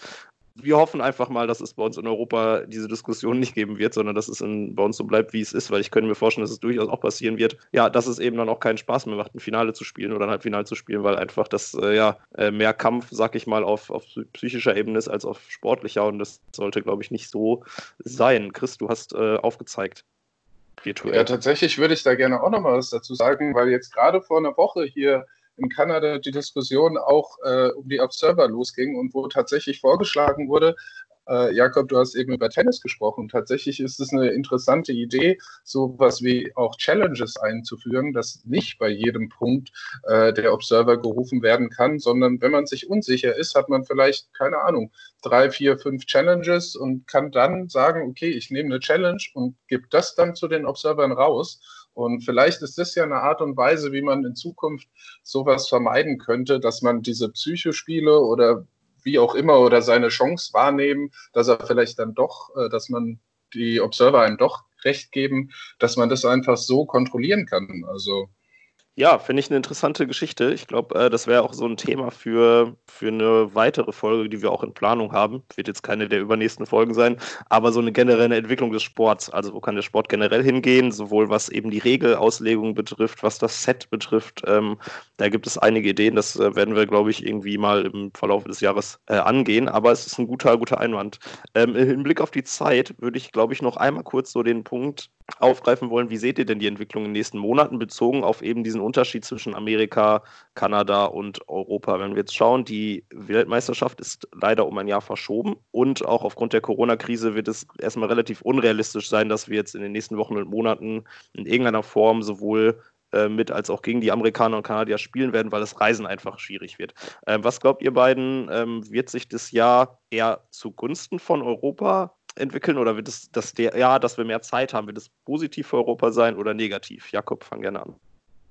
Speaker 2: Wir hoffen einfach mal, dass es bei uns in Europa diese Diskussion nicht geben wird, sondern dass es in, bei uns so bleibt, wie es ist, weil ich könnte mir vorstellen, dass es durchaus auch passieren wird, ja, dass es eben dann auch keinen Spaß mehr macht, ein Finale zu spielen oder ein Halbfinale zu spielen, weil einfach das, äh, ja, äh, mehr Kampf, sag ich mal, auf, auf psychischer Ebene ist als auf sportlicher und das sollte, glaube ich, nicht so sein. Chris, du hast äh, aufgezeigt.
Speaker 5: Virtuell. Ja, tatsächlich würde ich da gerne auch noch mal was dazu sagen, weil jetzt gerade vor einer Woche hier in Kanada die Diskussion auch äh, um die Observer losging und wo tatsächlich vorgeschlagen wurde, äh, Jakob, du hast eben über Tennis gesprochen. Tatsächlich ist es eine interessante Idee, sowas wie auch Challenges einzuführen, dass nicht bei jedem Punkt äh, der Observer gerufen werden kann, sondern wenn man sich unsicher ist, hat man vielleicht, keine Ahnung, drei, vier, fünf Challenges und kann dann sagen, okay, ich nehme eine Challenge und gebe das dann zu den Observern raus und vielleicht ist das ja eine Art und Weise, wie man in Zukunft sowas vermeiden könnte, dass man diese Psychospiele oder wie auch immer oder seine Chance wahrnehmen, dass er vielleicht dann doch, äh, dass man die Observer einem doch recht geben, dass man das einfach so kontrollieren kann. Also
Speaker 2: Ja, finde ich eine interessante Geschichte. Ich glaube, äh, das wäre auch so ein Thema für, für eine weitere Folge, die wir auch in Planung haben. Wird jetzt keine der übernächsten Folgen sein, aber so eine generelle Entwicklung des Sports. Also wo kann der Sport generell hingehen, sowohl was eben die Regelauslegung betrifft, was das Set betrifft. Ähm, da gibt es einige Ideen, das äh, werden wir, glaube ich, irgendwie mal im Verlauf des Jahres äh, angehen. Aber es ist ein guter, guter Einwand. Ähm, Im Hinblick auf die Zeit würde ich, glaube ich, noch einmal kurz so den Punkt aufgreifen wollen. Wie seht ihr denn die Entwicklung in den nächsten Monaten bezogen auf eben diesen Unterschied zwischen Amerika, Kanada und Europa? Wenn wir jetzt schauen, die Weltmeisterschaft ist leider um ein Jahr verschoben und auch aufgrund der Corona-Krise wird es erstmal relativ unrealistisch sein, dass wir jetzt in den nächsten Wochen und Monaten in irgendeiner Form sowohl äh, mit als auch gegen die Amerikaner und Kanadier spielen werden, weil das Reisen einfach schwierig wird. Ähm, was glaubt ihr beiden, ähm, wird sich das Jahr eher zugunsten von Europa entwickeln oder wird es das der, ja, dass wir mehr Zeit haben, wird es positiv für Europa sein oder negativ? Jakob, fang gerne an.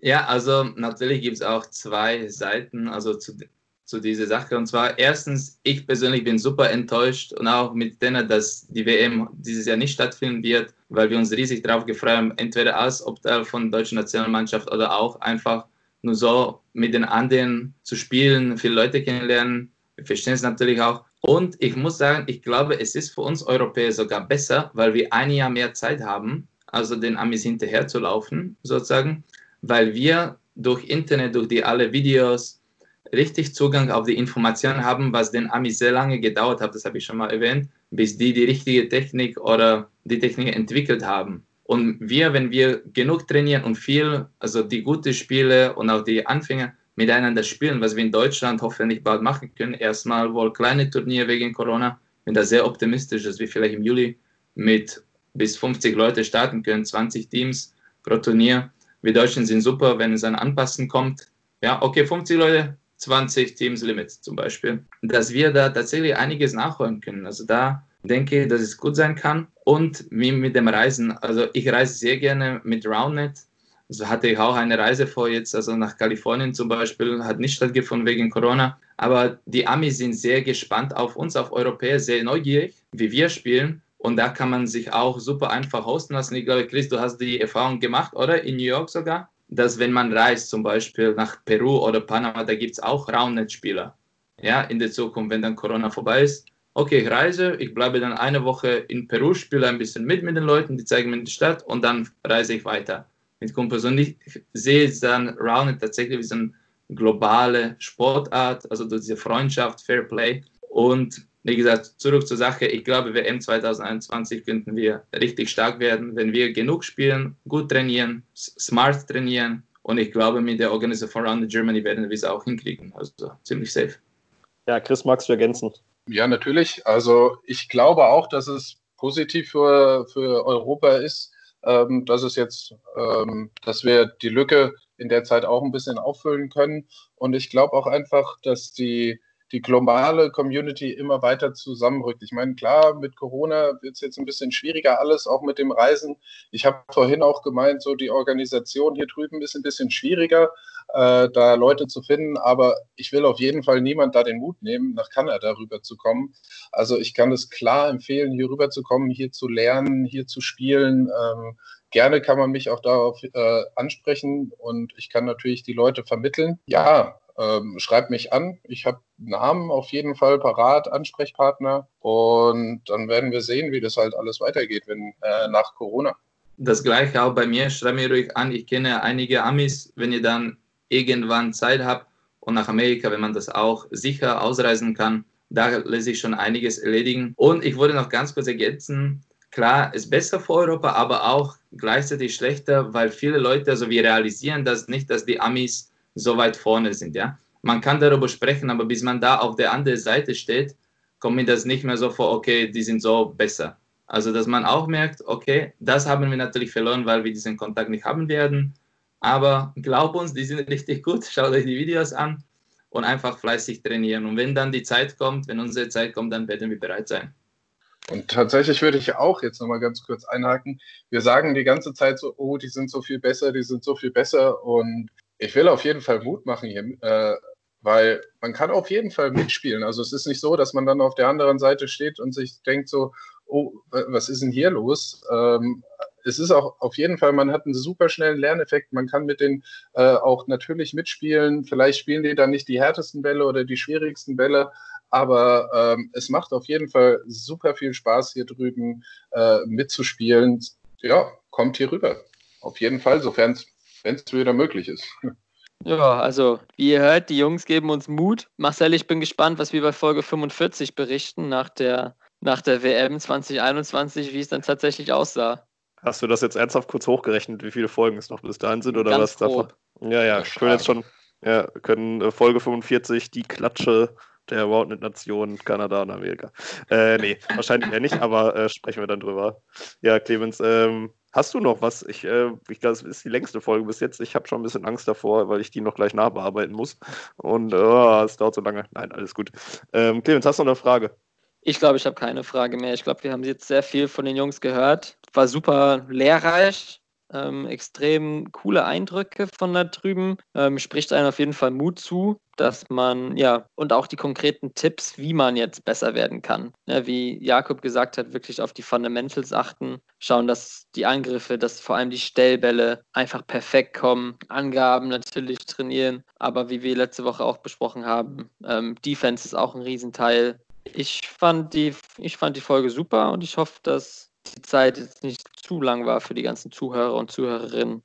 Speaker 4: Ja, also natürlich gibt es auch zwei Seiten also zu, zu dieser Sache. Und zwar erstens, ich persönlich bin super enttäuscht und auch mit denen, dass die WM dieses Jahr nicht stattfinden wird, weil wir uns riesig darauf gefreut haben, entweder als Obteil von der deutschen Nationalmannschaft oder auch einfach nur so mit den anderen zu spielen, viele Leute kennenlernen. Wir verstehen es natürlich auch. Und ich muss sagen, ich glaube, es ist für uns Europäer sogar besser, weil wir ein Jahr mehr Zeit haben, also den Amis hinterherzulaufen, sozusagen, weil wir durch Internet, durch die alle Videos richtig Zugang auf die Informationen haben, was den Amis sehr lange gedauert hat, das habe ich schon mal erwähnt, bis die die richtige Technik oder die Technik entwickelt haben. Und wir, wenn wir genug trainieren und viel, also die guten Spiele und auch die Anfänger, miteinander spielen, was wir in Deutschland hoffentlich bald machen können. Erstmal wohl kleine Turniere wegen Corona. Bin da sehr optimistisch, dass wir vielleicht im Juli mit bis 50 Leute starten können, 20 Teams pro Turnier. Wir Deutschen sind super, wenn es an Anpassen kommt. Ja, okay, 50 Leute, 20 Teams Limit zum Beispiel. Dass wir da tatsächlich einiges nachholen können. Also da denke ich, dass es gut sein kann. Und wie mit dem Reisen. Also ich reise sehr gerne mit RoundNet also hatte ich auch eine Reise vor jetzt, also nach Kalifornien zum Beispiel, hat nicht stattgefunden wegen Corona. Aber die Amis sind sehr gespannt auf uns, auf Europäer, sehr neugierig, wie wir spielen. Und da kann man sich auch super einfach hosten lassen. Ich glaube, Chris, du hast die Erfahrung gemacht, oder? In New York sogar, dass wenn man reist, zum Beispiel nach Peru oder Panama, da gibt es auch Roundnet-Spieler. Ja, in der Zukunft, wenn dann Corona vorbei ist. Okay, ich reise, ich bleibe dann eine Woche in Peru, spiele ein bisschen mit mit den Leuten, die zeigen mir die Stadt und dann reise ich weiter mit Kumpels. Und ich sehe dann Rounded tatsächlich wie so eine globale Sportart, also diese Freundschaft, Fair Play. Und wie gesagt, zurück zur Sache. Ich glaube, WM 2021 könnten wir richtig stark werden, wenn wir genug spielen, gut trainieren, smart trainieren. Und ich glaube, mit der Organisation von Rounded Germany werden wir es auch hinkriegen. Also ziemlich safe.
Speaker 2: Ja, Chris, magst du ergänzen?
Speaker 5: Ja, natürlich. Also ich glaube auch, dass es positiv für, für Europa ist, ähm, dass es jetzt, ähm, dass wir die Lücke in der Zeit auch ein bisschen auffüllen können. Und ich glaube auch einfach, dass die, die globale Community immer weiter zusammenrückt. Ich meine, klar, mit Corona wird es jetzt ein bisschen schwieriger alles, auch mit dem Reisen. Ich habe vorhin auch gemeint, so die Organisation hier drüben ist ein bisschen schwieriger, äh, da Leute zu finden. Aber ich will auf jeden Fall niemand da den Mut nehmen, nach Kanada rüber zu kommen. Also ich kann es klar empfehlen, hier rüber zu kommen, hier zu lernen, hier zu spielen. Ähm, gerne kann man mich auch darauf äh, ansprechen und ich kann natürlich die Leute vermitteln. Ja, ähm, schreibt mich an. Ich habe Namen auf jeden Fall parat, Ansprechpartner. Und dann werden wir sehen, wie das halt alles weitergeht, wenn äh, nach Corona.
Speaker 4: Das gleiche auch bei mir. Schreibt mir ruhig an. Ich kenne einige Amis, wenn ihr dann irgendwann Zeit habt und nach Amerika, wenn man das auch sicher ausreisen kann, da lässt sich schon einiges erledigen. Und ich würde noch ganz kurz ergänzen, klar, ist besser für Europa, aber auch gleichzeitig schlechter, weil viele Leute, also wir realisieren das nicht, dass die Amis so weit vorne sind, ja. Man kann darüber sprechen, aber bis man da auf der anderen Seite steht, kommt mir das nicht mehr so vor, okay, die sind so besser. Also, dass man auch merkt, okay, das haben wir natürlich verloren, weil wir diesen Kontakt nicht haben werden. Aber glaub uns, die sind richtig gut. Schaut euch die Videos an und einfach fleißig trainieren. Und wenn dann die Zeit kommt, wenn unsere Zeit kommt, dann werden wir bereit sein.
Speaker 5: Und tatsächlich würde ich auch jetzt nochmal ganz kurz einhaken. Wir sagen die ganze Zeit so, oh, die sind so viel besser, die sind so viel besser. Und ich will auf jeden Fall Mut machen hier, äh, weil man kann auf jeden Fall mitspielen. Also es ist nicht so, dass man dann auf der anderen Seite steht und sich denkt so, oh, was ist denn hier los? Ähm, es ist auch auf jeden Fall, man hat einen super schnellen Lerneffekt. Man kann mit denen äh, auch natürlich mitspielen. Vielleicht spielen die dann nicht die härtesten Bälle oder die schwierigsten Bälle, aber ähm, es macht auf jeden Fall super viel Spaß hier drüben äh, mitzuspielen. Ja, kommt hier rüber. Auf jeden Fall, sofern es wieder möglich ist.
Speaker 3: Ja, also wie ihr hört, die Jungs geben uns Mut. Marcel, ich bin gespannt, was wir bei Folge 45 berichten nach der, nach der WM 2021, wie es dann tatsächlich aussah.
Speaker 2: Hast du das jetzt ernsthaft kurz hochgerechnet, wie viele Folgen es noch bis dahin sind oder
Speaker 3: Ganz
Speaker 2: was davon?
Speaker 3: grob.
Speaker 2: Ja, ja,
Speaker 5: Ja,
Speaker 2: können jetzt schon, ja, können äh, Folge 45 die Klatsche der Roundnet-Nation Kanada und Amerika. Äh, nee, wahrscheinlich eher nicht, aber äh, sprechen wir dann drüber. Ja, Clemens, ähm, hast du noch was? Ich, äh, ich glaube, es ist die längste Folge bis jetzt. Ich habe schon ein bisschen Angst davor, weil ich die noch gleich nachbearbeiten muss. Und äh, es dauert so lange. Nein, alles gut. Ähm, Clemens, hast du noch eine Frage?
Speaker 3: Ich glaube, ich habe keine Frage mehr. Ich glaube, wir haben jetzt sehr viel von den Jungs gehört. War super lehrreich. Ähm, extrem coole Eindrücke von da drüben. Ähm, spricht einem auf jeden Fall Mut zu, dass man, ja, und auch die konkreten Tipps, wie man jetzt besser werden kann. Ja, wie Jakob gesagt hat, wirklich auf die Fundamentals achten, schauen, dass die Angriffe, dass vor allem die Stellbälle einfach perfekt kommen. Angaben natürlich trainieren, aber wie wir letzte Woche auch besprochen haben, ähm, Defense ist auch ein Riesenteil. Ich fand, die, ich fand die Folge super und ich hoffe, dass die Zeit jetzt nicht zu lang war für die ganzen Zuhörer und Zuhörerinnen.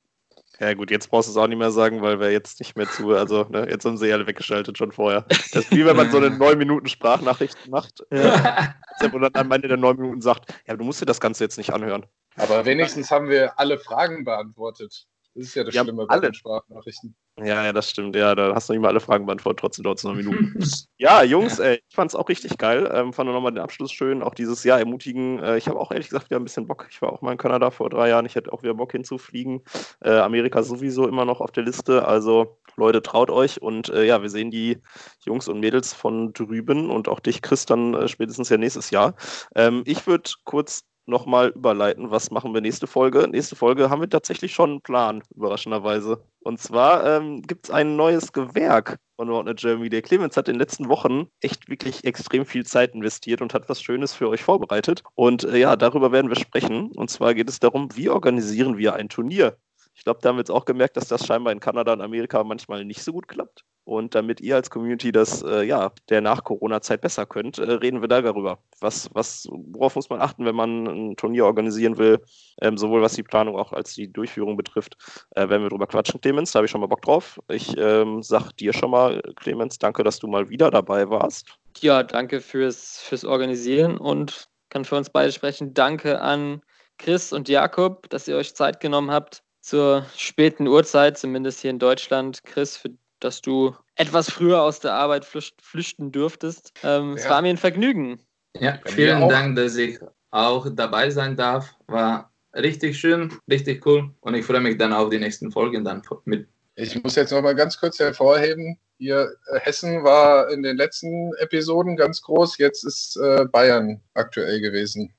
Speaker 2: Ja gut, jetzt brauchst du es auch nicht mehr sagen, weil wir jetzt nicht mehr zu, also ne, jetzt haben sie alle weggeschaltet schon vorher. Das ist wie wenn man so eine 9 Minuten Sprachnachricht macht
Speaker 3: Ja.
Speaker 2: und dann am Ende der 9 Minuten sagt, ja, du musst dir das Ganze jetzt nicht anhören.
Speaker 5: Aber wenigstens haben wir alle Fragen beantwortet. Das ist ja das
Speaker 2: Ja,
Speaker 5: Schlimme bei
Speaker 2: alle.
Speaker 5: den Sprachnachrichten.
Speaker 2: Ja, ja, das stimmt. Ja, da hast du nicht mal alle Fragen beantwortet, trotzdem dauert es noch Minuten. ja, Jungs, ey, ich fand es auch richtig geil. Ähm, fand nochmal den Abschluss schön, auch dieses Jahr ermutigen. Äh, ich habe auch ehrlich gesagt wieder ein bisschen Bock. Ich war auch mal in Kanada vor drei Jahren. Ich hätte auch wieder Bock hinzufliegen. Äh, Amerika sowieso immer noch auf der Liste. Also, Leute, traut euch. Und äh, ja, wir sehen die Jungs und Mädels von drüben und auch dich, Chris, dann äh, spätestens ja nächstes Jahr. Ähm, ich würde kurz nochmal überleiten, was machen wir nächste Folge. Nächste Folge haben wir tatsächlich schon einen Plan, überraschenderweise. Und zwar ähm, gibt es ein neues Gewerk von Roundnet Germany. Der Clemens hat in den letzten Wochen echt wirklich extrem viel Zeit investiert und hat was Schönes für euch vorbereitet. Und äh, ja, darüber werden wir sprechen. Und zwar geht es darum, wie organisieren wir ein Turnier? Ich glaube, da haben wir jetzt auch gemerkt, dass das scheinbar in Kanada und Amerika manchmal nicht so gut klappt. Und damit ihr als Community das äh, ja der Nach-Corona-Zeit besser könnt, äh, reden wir da darüber. Was, was, worauf muss man achten, wenn man ein Turnier organisieren will, ähm, sowohl was die Planung auch als die Durchführung betrifft, äh, werden wir drüber quatschen, Clemens. Da habe ich schon mal Bock drauf. Ich ähm, sag dir schon mal, Clemens, danke, dass du mal wieder dabei warst.
Speaker 3: Ja, danke fürs, fürs Organisieren und kann für uns beide sprechen. Danke an Chris und Jakob, dass ihr euch Zeit genommen habt zur späten Uhrzeit, zumindest hier in Deutschland. Chris, für, dass du etwas früher aus der Arbeit flücht, flüchten durftest. Ähm, Es
Speaker 5: Ja.
Speaker 3: war mir ein Vergnügen.
Speaker 4: Ja, vielen. Dank, dass ich auch dabei sein darf. War richtig schön, richtig cool. Und ich freue mich dann auf die nächsten Folgen dann mit.
Speaker 5: Ich muss jetzt noch mal ganz kurz hervorheben, hier äh, Hessen war in den letzten Episoden ganz groß, jetzt ist äh, Bayern aktuell gewesen.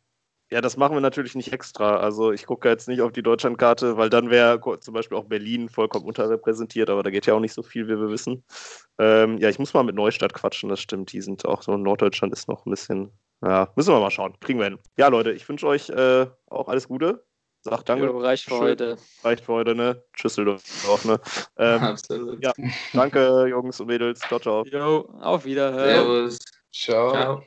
Speaker 2: Ja, das machen wir natürlich nicht extra. Also ich gucke jetzt nicht auf die Deutschlandkarte, weil dann wäre zum Beispiel auch Berlin vollkommen unterrepräsentiert, aber da geht ja auch nicht so viel, wie wir wissen. Ähm, ja, ich muss mal mit Neustadt quatschen, das stimmt. Die sind auch so, Norddeutschland ist noch ein bisschen, ja, müssen wir mal schauen. Kriegen wir hin. Ja, Leute, ich wünsche euch äh, auch alles Gute. Sagt danke.
Speaker 3: Jo, reicht für
Speaker 2: Schön.
Speaker 3: heute.
Speaker 2: Reicht für heute, ne? Tschüsseldorf, ne? Ähm,
Speaker 4: Absolut.
Speaker 2: ja. danke, Jungs und Mädels. Ciao, ciao.
Speaker 3: Jo, auf Wiederhören.
Speaker 4: Servus.
Speaker 5: Ciao.
Speaker 4: Ciao.